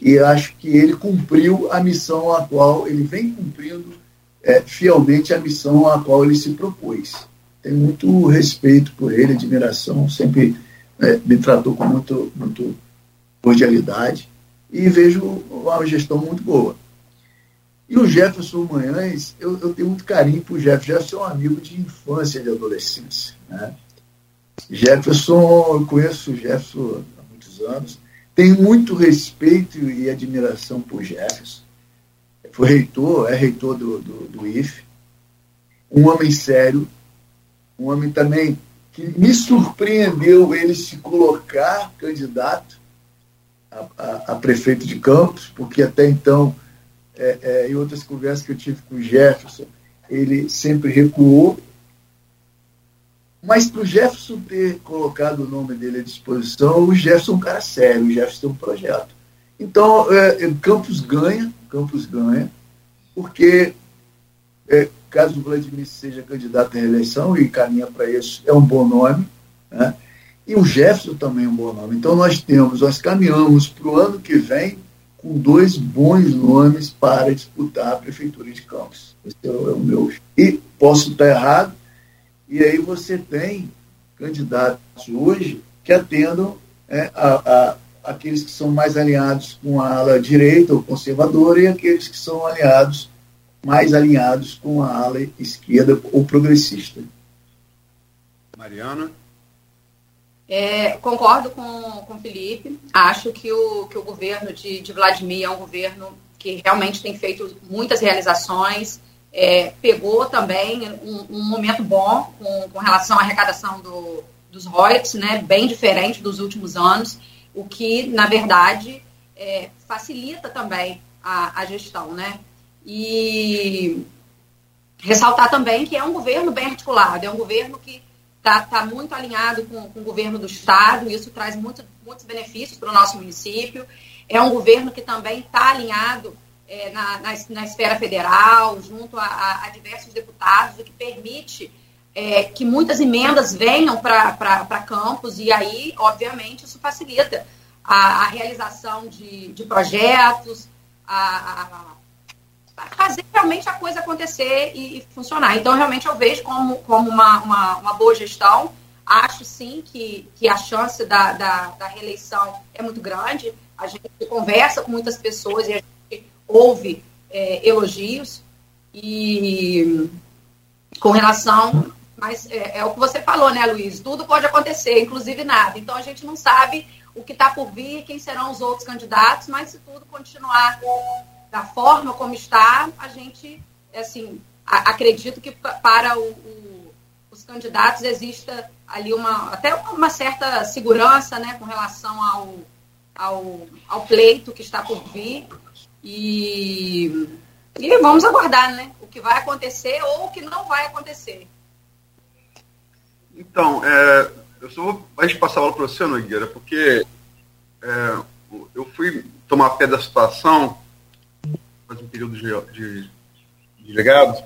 e acho que ele cumpriu a missão a qual ele vem cumprindo é, fielmente a missão a qual ele se propôs. Tenho muito respeito por ele, admiração, sempre é, me tratou com muito, muito cordialidade e vejo uma gestão muito boa. E o Jefferson Manhães, eu, eu tenho muito carinho por Jefferson. Jefferson é um amigo de infância e de adolescência. Né? Jefferson, eu conheço o Jefferson há muitos anos, tenho muito respeito e admiração por Jefferson foi reitor, é reitor do, do, do IFE, um homem sério, um homem também que me surpreendeu ele se colocar candidato a, a, a prefeito de Campos, porque até então, é, é, em outras conversas que eu tive com o Jefferson, ele sempre recuou. Mas para o Jefferson ter colocado o nome dele à disposição, o Jefferson é um cara sério, o Jefferson tem um projeto. Então, é, é Campos ganha, Campos ganha, porque é, caso o Vladimir seja candidato à reeleição e caminha para isso, é um bom nome, né? e o Jefferson também é um bom nome. Então nós temos, nós caminhamos para o ano que vem com dois bons nomes para disputar a Prefeitura de Campos. Esse é o meu. E posso estar errado, e aí você tem candidatos hoje que atendam é, a, a aqueles que são mais alinhados com a ala direita ou conservadora e aqueles que são alinhados mais alinhados com a ala esquerda ou progressista. Mariana? É, concordo com, com o Felipe. Acho que o, que o governo de, de Vladimir é um governo que realmente tem feito muitas realizações. É, pegou também um, um momento bom com, com, relação à arrecadação do, dos royalties, né, bem diferente dos últimos anos o que, na verdade, é, facilita também a, a gestão, né? E ressaltar também que é um governo bem articulado, é um governo que está tá muito alinhado com, com, o governo do Estado, e isso traz muito, muitos benefícios para o nosso município. É um governo que também está alinhado é, na, na, na, esfera federal, junto a, a, a, diversos deputados, o que permite é, que muitas emendas venham para campos, e aí, obviamente, isso facilita a, a realização de, de projetos, a, fazer realmente a coisa acontecer e, e, funcionar. Então, realmente, eu vejo como, como uma, uma, uma, boa gestão. Acho, sim, que, que a chance da, da, da reeleição é muito grande. A gente conversa com muitas pessoas e a gente ouve é, elogios. E com relação mas é, é, o que você falou, né, Luiz? Tudo pode acontecer, inclusive nada. Então a gente não sabe o que está por vir, quem serão os outros candidatos, mas se tudo continuar da forma como está, a gente, assim, a, acredito que para o, o, os candidatos exista ali uma até uma certa segurança, né, com relação ao, ao, ao pleito que está por vir. E, e vamos aguardar, né? O que vai acontecer ou o que não vai acontecer. Então, é, eu só vou passar a bola para você, Nogueira, porque é, eu fui tomar pé da situação faz um período de, de, de legado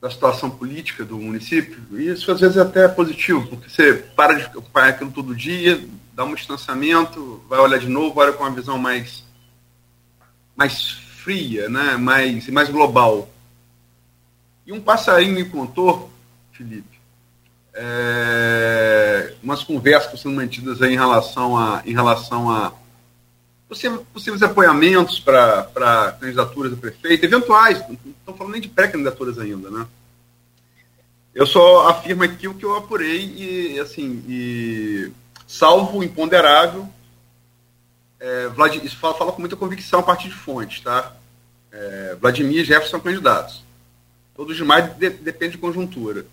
da situação política do município, e isso às vezes é até positivo, porque você para de acompanhar aquilo todo dia, dá um distanciamento, vai olhar de novo, olha com uma visão mais, mais fria, né? mais, mais global. E um passarinho me contou, Felipe, é, umas conversas sendo mantidas em relação a, em relação a possíveis apoiamentos para candidaturas a prefeito, eventuais, não estão falando nem de pré-candidaturas ainda, né? Eu só afirmo aqui o que eu apurei e, assim, e, salvo imponderável, é, Vlad, isso fala, fala, com muita convicção a partir de fontes, tá? É, Vladimir e Jefferson são candidatos. Todos os demais de, depende de conjuntura.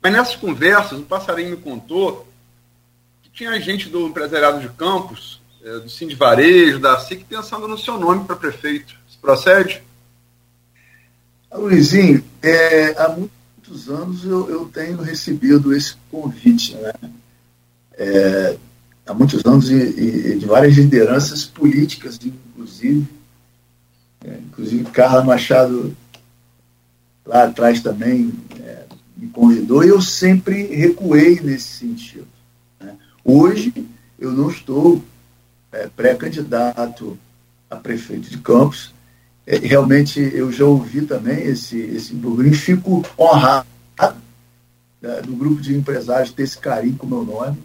Mas nessas conversas, um passarinho me contou que tinha gente do empresariado de Campos, é, do de Varejo, da SIC, pensando no seu nome para prefeito. Isso procede? Luizinho, é, há muitos anos eu, eu, tenho recebido esse convite, né? É, há muitos anos e, e, de várias lideranças políticas, inclusive. É, inclusive Carla Machado lá atrás também é, me convidou e eu sempre recuei nesse sentido. Né? Hoje eu não estou é, pré-candidato a prefeito de Campos. É, realmente eu já ouvi também esse, esse burburinho, fico honrado é, do grupo de empresários ter esse carinho com o meu nome.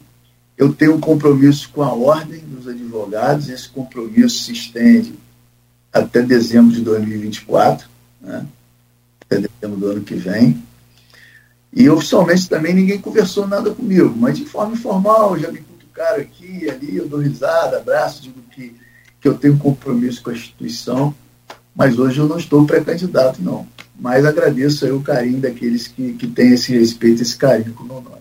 Eu tenho um compromisso com a ordem dos advogados, esse compromisso se estende até dezembro de 2024, né? até dezembro do ano que vem. E oficialmente também ninguém conversou nada comigo, mas de forma informal, já me cutucaram aqui e ali, eu dou risada, abraço, digo que, que eu tenho compromisso com a instituição, mas hoje eu não estou pré-candidato, não. Mas agradeço aí o carinho daqueles que, que têm esse respeito, esse carinho com o meu nome.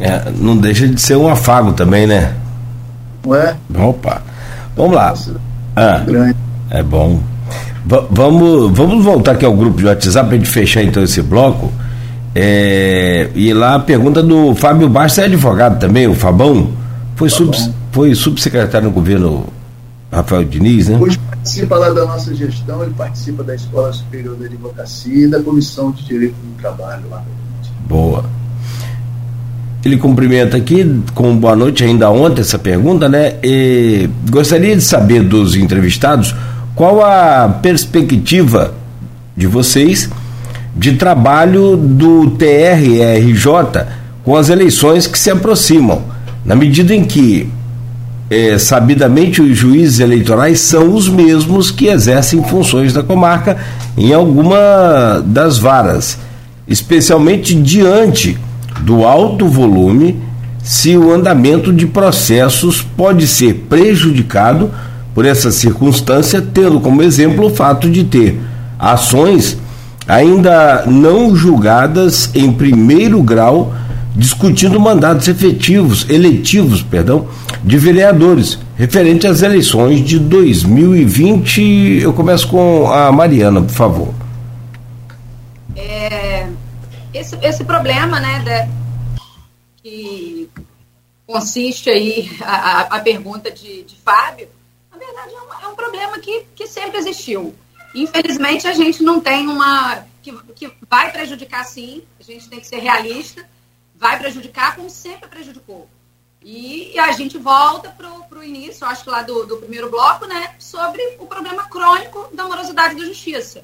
É, não deixa de ser um afago também, né? Não é? Opa. Vamos lá. Ah, é bom. V vamos, vamos voltar aqui ao grupo de WhatsApp para a gente fechar então esse bloco. É, e lá a pergunta do Fábio Bastos é advogado também, o Fabão. Foi, tá sub, foi subsecretário no governo Rafael Diniz, né? Hoje participa lá da nossa gestão, ele participa da Escola Superior da Advocacia e da Comissão de Direito do Trabalho lá. Boa. Ele cumprimenta aqui com boa noite ainda ontem essa pergunta, né? E gostaria de saber dos entrevistados qual a perspectiva de vocês de trabalho do TRRJ com as eleições que se aproximam, na medida em que, é, sabidamente, os juízes eleitorais são os mesmos que exercem funções da comarca em alguma das varas, especialmente diante do alto volume, se o andamento de processos pode ser prejudicado por essa circunstância, tendo como exemplo o fato de ter ações ainda não julgadas em primeiro grau discutindo mandatos efetivos, eletivos, perdão, de vereadores, referente às eleições de 2020. Eu começo com a Mariana, por favor. É, esse, esse problema, né, de, que consiste aí a, a pergunta de, de Fábio, verdade, é um, é um problema que, que sempre existiu. Infelizmente, a gente não tem uma. Que, que vai prejudicar, sim, a gente tem que ser realista, vai prejudicar como sempre prejudicou. E, a gente volta para o início, acho que lá do, do primeiro bloco, né, sobre o problema crônico da morosidade da justiça.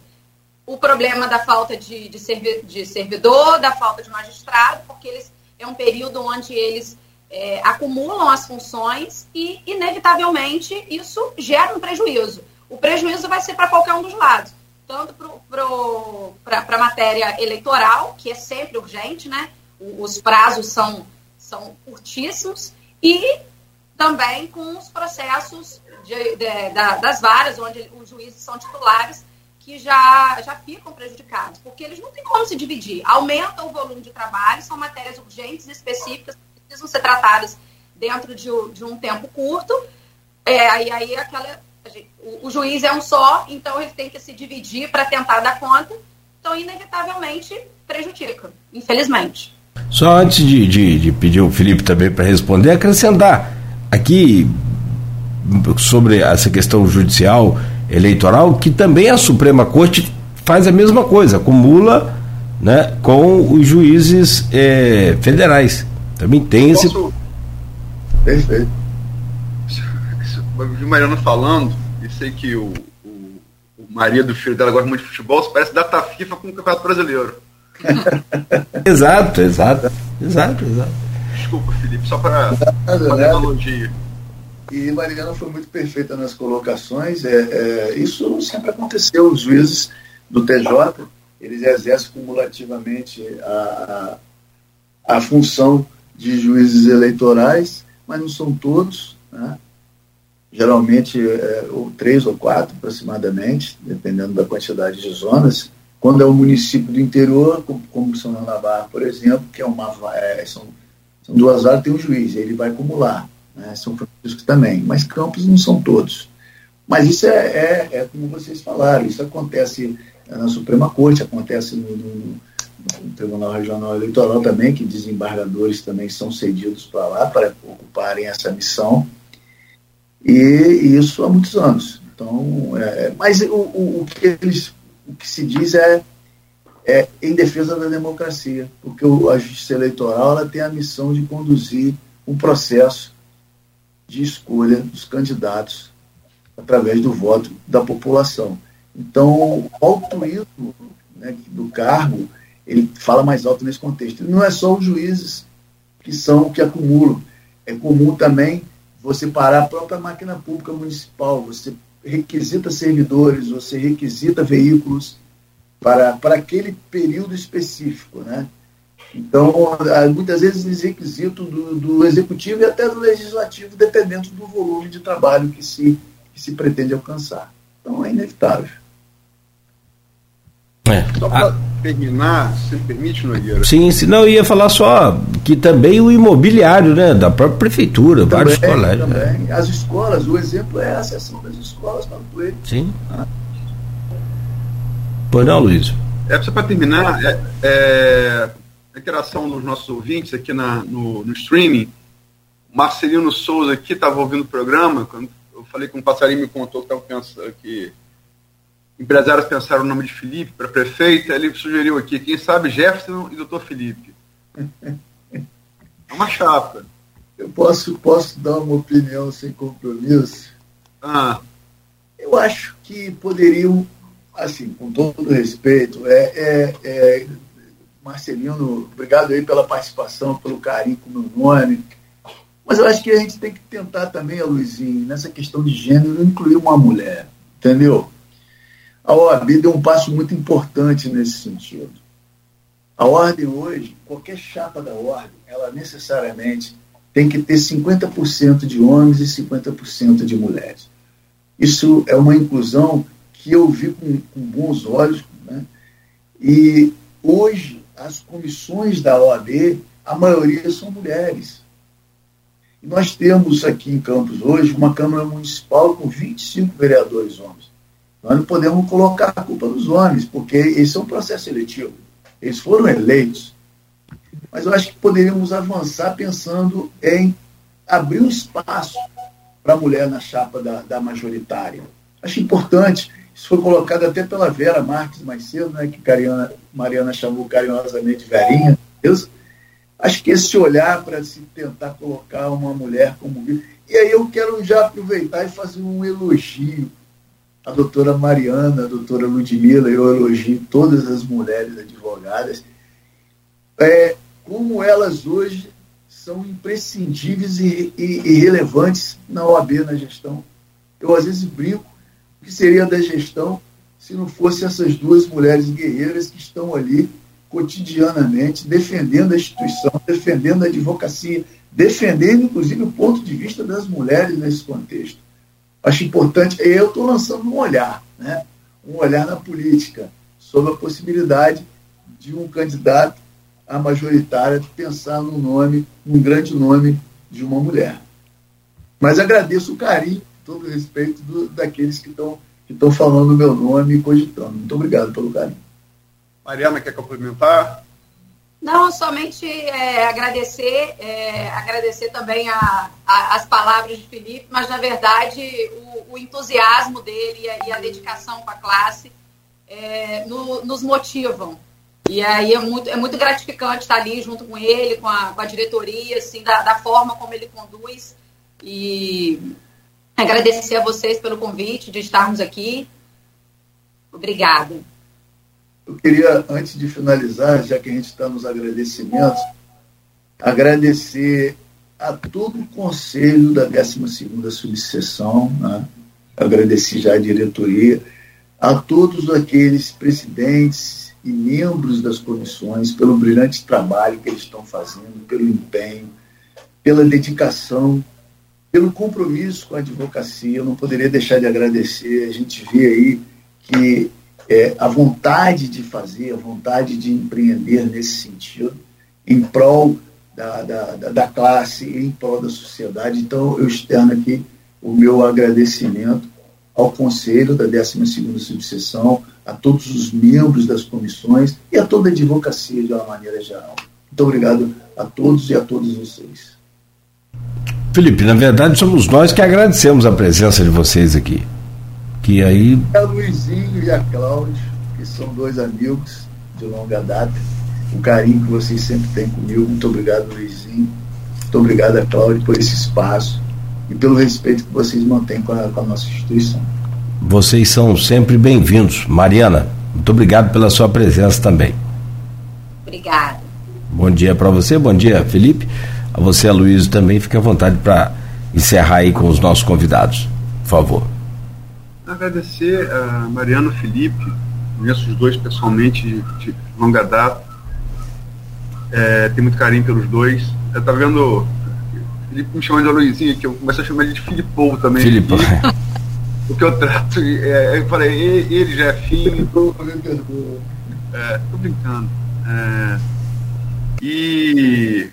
O problema da falta de, de, servi, de servidor, da falta de magistrado, porque eles, é um período onde eles é, acumulam as funções e, inevitavelmente, isso gera um prejuízo. O prejuízo vai ser para qualquer um dos lados, tanto para a matéria eleitoral, que é sempre urgente, né? os prazos são, são curtíssimos, e também com os processos de, de, da, das varas, onde os juízes são titulares, que já, já ficam prejudicados, porque eles não têm como se dividir. Aumenta o volume de trabalho, são matérias urgentes específicas precisam ser tratadas dentro de, de um tempo curto. É, aí, aí aquela, o, o, juiz é um só, então ele tem que se dividir para tentar dar conta. Então, inevitavelmente, prejudica, infelizmente. Só antes de, de, de pedir o Felipe também para responder, acrescentar aqui sobre essa questão judicial eleitoral, que também a Suprema Corte faz a mesma coisa, acumula né, com os juízes é, federais. Também tem esse. Posso... Perfeito. Vi Mariana falando, e sei que o, o, o marido do filho dela gosta muito de futebol, isso parece data FIFA com o Campeonato Brasileiro. exato, exato, exato, exato. Desculpa, Felipe, só para fazer analogia. E Mariana foi muito perfeita nas colocações. É, é, isso sempre aconteceu. Os juízes do TJ, eles exercem cumulativamente a, a, a função de juízes eleitorais, mas não são todos. Né? Geralmente, é, ou três ou quatro aproximadamente, dependendo da quantidade de zonas. Quando é um município do interior, como, como São Barra, por exemplo, que é uma, é, são, são duas horas, tem um juiz, ele vai acumular né? São Francisco também, mas campos não são todos. Mas isso é, é, é, como vocês falaram, isso acontece na Suprema Corte, acontece no, no, no Tribunal Regional Eleitoral também, que desembargadores também são cedidos para lá para ocuparem essa missão. E, isso há muitos anos. Então, é, mas o, o, o, que eles, o que se diz é, é em defesa da democracia, porque a justiça eleitoral ela tem a missão de conduzir um processo de escolha dos candidatos através do voto da população. Então, o altruísmo né, do cargo, ele fala mais alto nesse contexto. Não é só os juízes que são que acumulam. É comum também você parar a própria máquina pública municipal, você requisita servidores, você requisita veículos para, para aquele período específico, né? Então, muitas vezes, os requisitos do, do executivo e até do legislativo, dependendo do volume de trabalho que se, que se pretende alcançar. Então, é inevitável. É. Só para ah. Terminar, se permite, Nogueira? Sim, senão eu ia falar só que também o imobiliário, né, da própria prefeitura, também, vários colégios. Né? Também. Né? As escolas, o exemplo é a sessão das escolas para o Sim. Ah. Pois não, Luiz? É, só para terminar, é, é a interação dos nossos ouvintes aqui na, no, no streaming. Marcelino Souza aqui estava ouvindo o programa, quando eu falei com o passarinho me contou que, pensando, que empresários pensaram o nome de Felipe para prefeito, ele sugeriu aqui, quem sabe Jefferson e doutor Felipe. É uma chapa. Eu posso, posso dar uma opinião sem compromisso? Ah. Eu acho que poderiam, assim, com todo respeito, é, é, é Marcelino, obrigado aí pela participação, pelo carinho com o meu nome. Mas eu acho que a gente tem que tentar também, Luizinho, nessa questão de gênero, incluir uma mulher, entendeu? A OAB deu um passo muito importante nesse sentido. A ordem hoje, qualquer chapa da ordem, ela necessariamente tem que ter 50% de homens e 50% de mulheres. Isso é uma inclusão que eu vi com, com bons olhos. Né? E hoje as comissões da OAB, a maioria são mulheres. E nós temos aqui em Campos hoje uma Câmara Municipal com 25 vereadores homens. Nós não podemos colocar a culpa nos homens, porque esse é um processo eletivo. Eles foram eleitos. Mas eu acho que poderíamos avançar pensando em abrir um espaço para a mulher na chapa da, da majoritária. Acho importante isso foi colocado até pela Vera Marques mais cedo, né, que Cariana, Mariana chamou carinhosamente Verinha. Deus. Acho que esse olhar para se tentar colocar uma mulher como. E aí eu quero já aproveitar e fazer um elogio à doutora Mariana, à doutora Ludmila, eu elogio todas as mulheres advogadas, é, como elas hoje são imprescindíveis e, e, e relevantes na OAB, na gestão. Eu às vezes brinco que seria da gestão se não fosse essas duas mulheres guerreiras que estão ali cotidianamente defendendo a instituição, defendendo a advocacia, defendendo inclusive o ponto de vista das mulheres nesse contexto. Acho importante, eu estou lançando um olhar, né? um olhar na política, sobre a possibilidade de um candidato à majoritária pensar no nome, num grande nome de uma mulher. Mas agradeço o carinho todo o respeito do, daqueles que estão que estão falando o meu nome e cogitando. Muito obrigado pelo carinho. Mariana, quer complementar? Não, somente é, agradecer, é, agradecer também a, a, as palavras de Felipe, mas na verdade o, o entusiasmo dele e a, e a, dedicação com a classe é, no, nos motivam. E aí é muito, é muito gratificante estar ali junto com ele, com a, com a diretoria, assim, da, da forma como ele conduz. E Agradecer a vocês pelo convite de estarmos aqui. Obrigada. Eu queria, antes de finalizar, já que a gente está nos agradecimentos, agradecer a todo o conselho da 12ª subseção, né? agradeci já a diretoria, a todos aqueles presidentes e membros das comissões pelo brilhante trabalho que eles estão fazendo, pelo empenho, pela dedicação, pelo compromisso com a advocacia. Eu não poderia deixar de agradecer. A gente vê aí que é, a vontade de fazer, a vontade de empreender nesse sentido, em prol da, da, da classe, em prol da sociedade. Então, eu externo aqui o meu agradecimento ao Conselho da 12ª Subseção, a todos os membros das comissões e a toda a advocacia de uma maneira geral. Muito obrigado a todos e a todos vocês. Felipe, na verdade somos nós que agradecemos a presença de vocês aqui. Que aí. É o Luizinho e a Cláudia, que são dois amigos de longa data. O carinho que vocês sempre têm comigo. Muito obrigado, Luizinho. Muito obrigado a Cláudia por esse espaço e pelo respeito que vocês mantêm com a, com a nossa instituição. Vocês são sempre bem-vindos. Mariana, muito obrigado pela sua presença também. Obrigada. Bom dia para você, bom dia, Felipe. A você, Luiz, também fique à vontade para encerrar aí com os nossos convidados. Por favor. Agradecer a Mariano Felipe, conheço os dois pessoalmente de, de longa data. É, tenho muito carinho pelos dois. Eu estava vendo Felipe me chamando de Luizinho, que eu comecei a chamar ele de Filipão também. Filipão. O que eu trato, é, eu falei, ele já é filho. É, tô brincando. É, e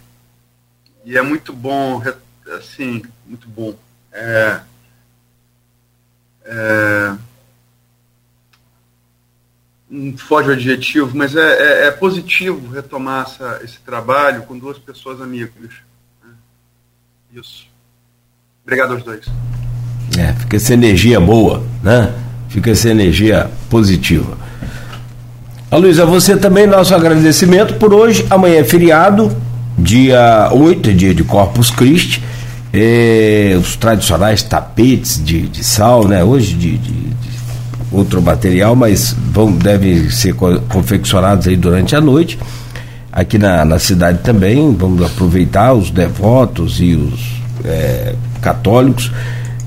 e é muito bom, assim, muito bom. É, é, não foge o adjetivo, mas é, é, é positivo retomar essa, esse trabalho com duas pessoas amigas. Né? Isso. Obrigado aos dois. É, fica essa energia boa, né? Fica essa energia positiva. A Luísa, você também, nosso agradecimento por hoje. Amanhã é feriado Dia 8 é dia de Corpus Christi, é, os tradicionais tapetes de, de sal, né? Hoje de, de, de outro material, mas vão, devem ser confeccionados aí durante a noite. Aqui na, na cidade também, vamos aproveitar os devotos e os é, católicos.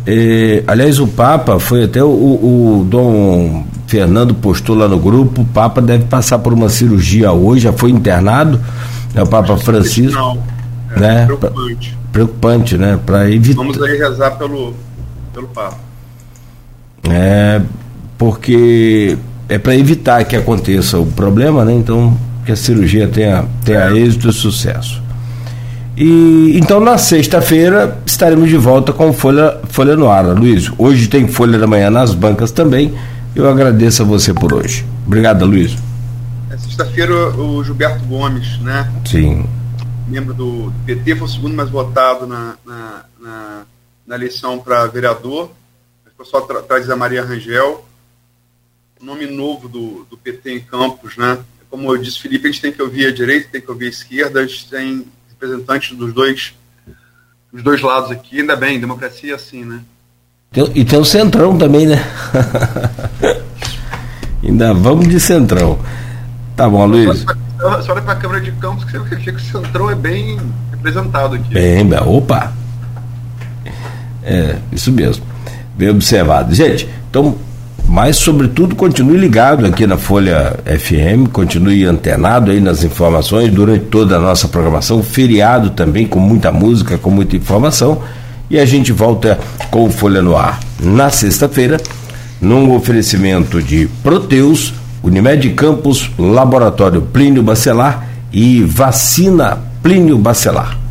É, aliás, o Papa foi até o, o, Dom Fernando postou lá no grupo, o Papa deve passar por uma cirurgia hoje, já foi internado é o Papa Francisco. É né? preocupante. Preocupante, né? Para evitar. Vamos aí rezar pelo, pelo Papa. É, porque é para evitar que aconteça o problema, né? Então, que a cirurgia tenha, tenha é. êxito e sucesso. E então na sexta-feira estaremos de volta com Folha, Folha no Ar, Luiz. Hoje tem Folha da Manhã nas bancas também. Eu agradeço a você por hoje. Obrigado, Luiz. Sexta-feira, o Gilberto Gomes, né? Sim. Membro do, PT, foi o segundo mais votado na, na, na, na eleição para vereador. Ficou só atrás da Maria Rangel. Nome novo do, do PT em Campos, né? Como eu disse, Felipe, a gente tem que ouvir a direita, tem que ouvir a esquerda, a gente tem representantes dos dois, dos dois lados aqui, ainda bem, democracia é assim, né? E tem o Centrão também, né? ainda vamos de Centrão. Tá bom, Luiz. Só olha para a câmera de campos que você vê que o Centrão é bem representado aqui. Bem, opa! É, isso mesmo. Bem observado. Gente, então, mas sobretudo continue ligado aqui na Folha FM, continue antenado aí nas informações durante toda a nossa programação, feriado também, com muita música, com muita informação. E a gente volta com o Folha no Ar na sexta-feira, num oferecimento de Proteus Unimed Campos, Laboratório Plínio Bacelar e Vacina Plínio Bacelar.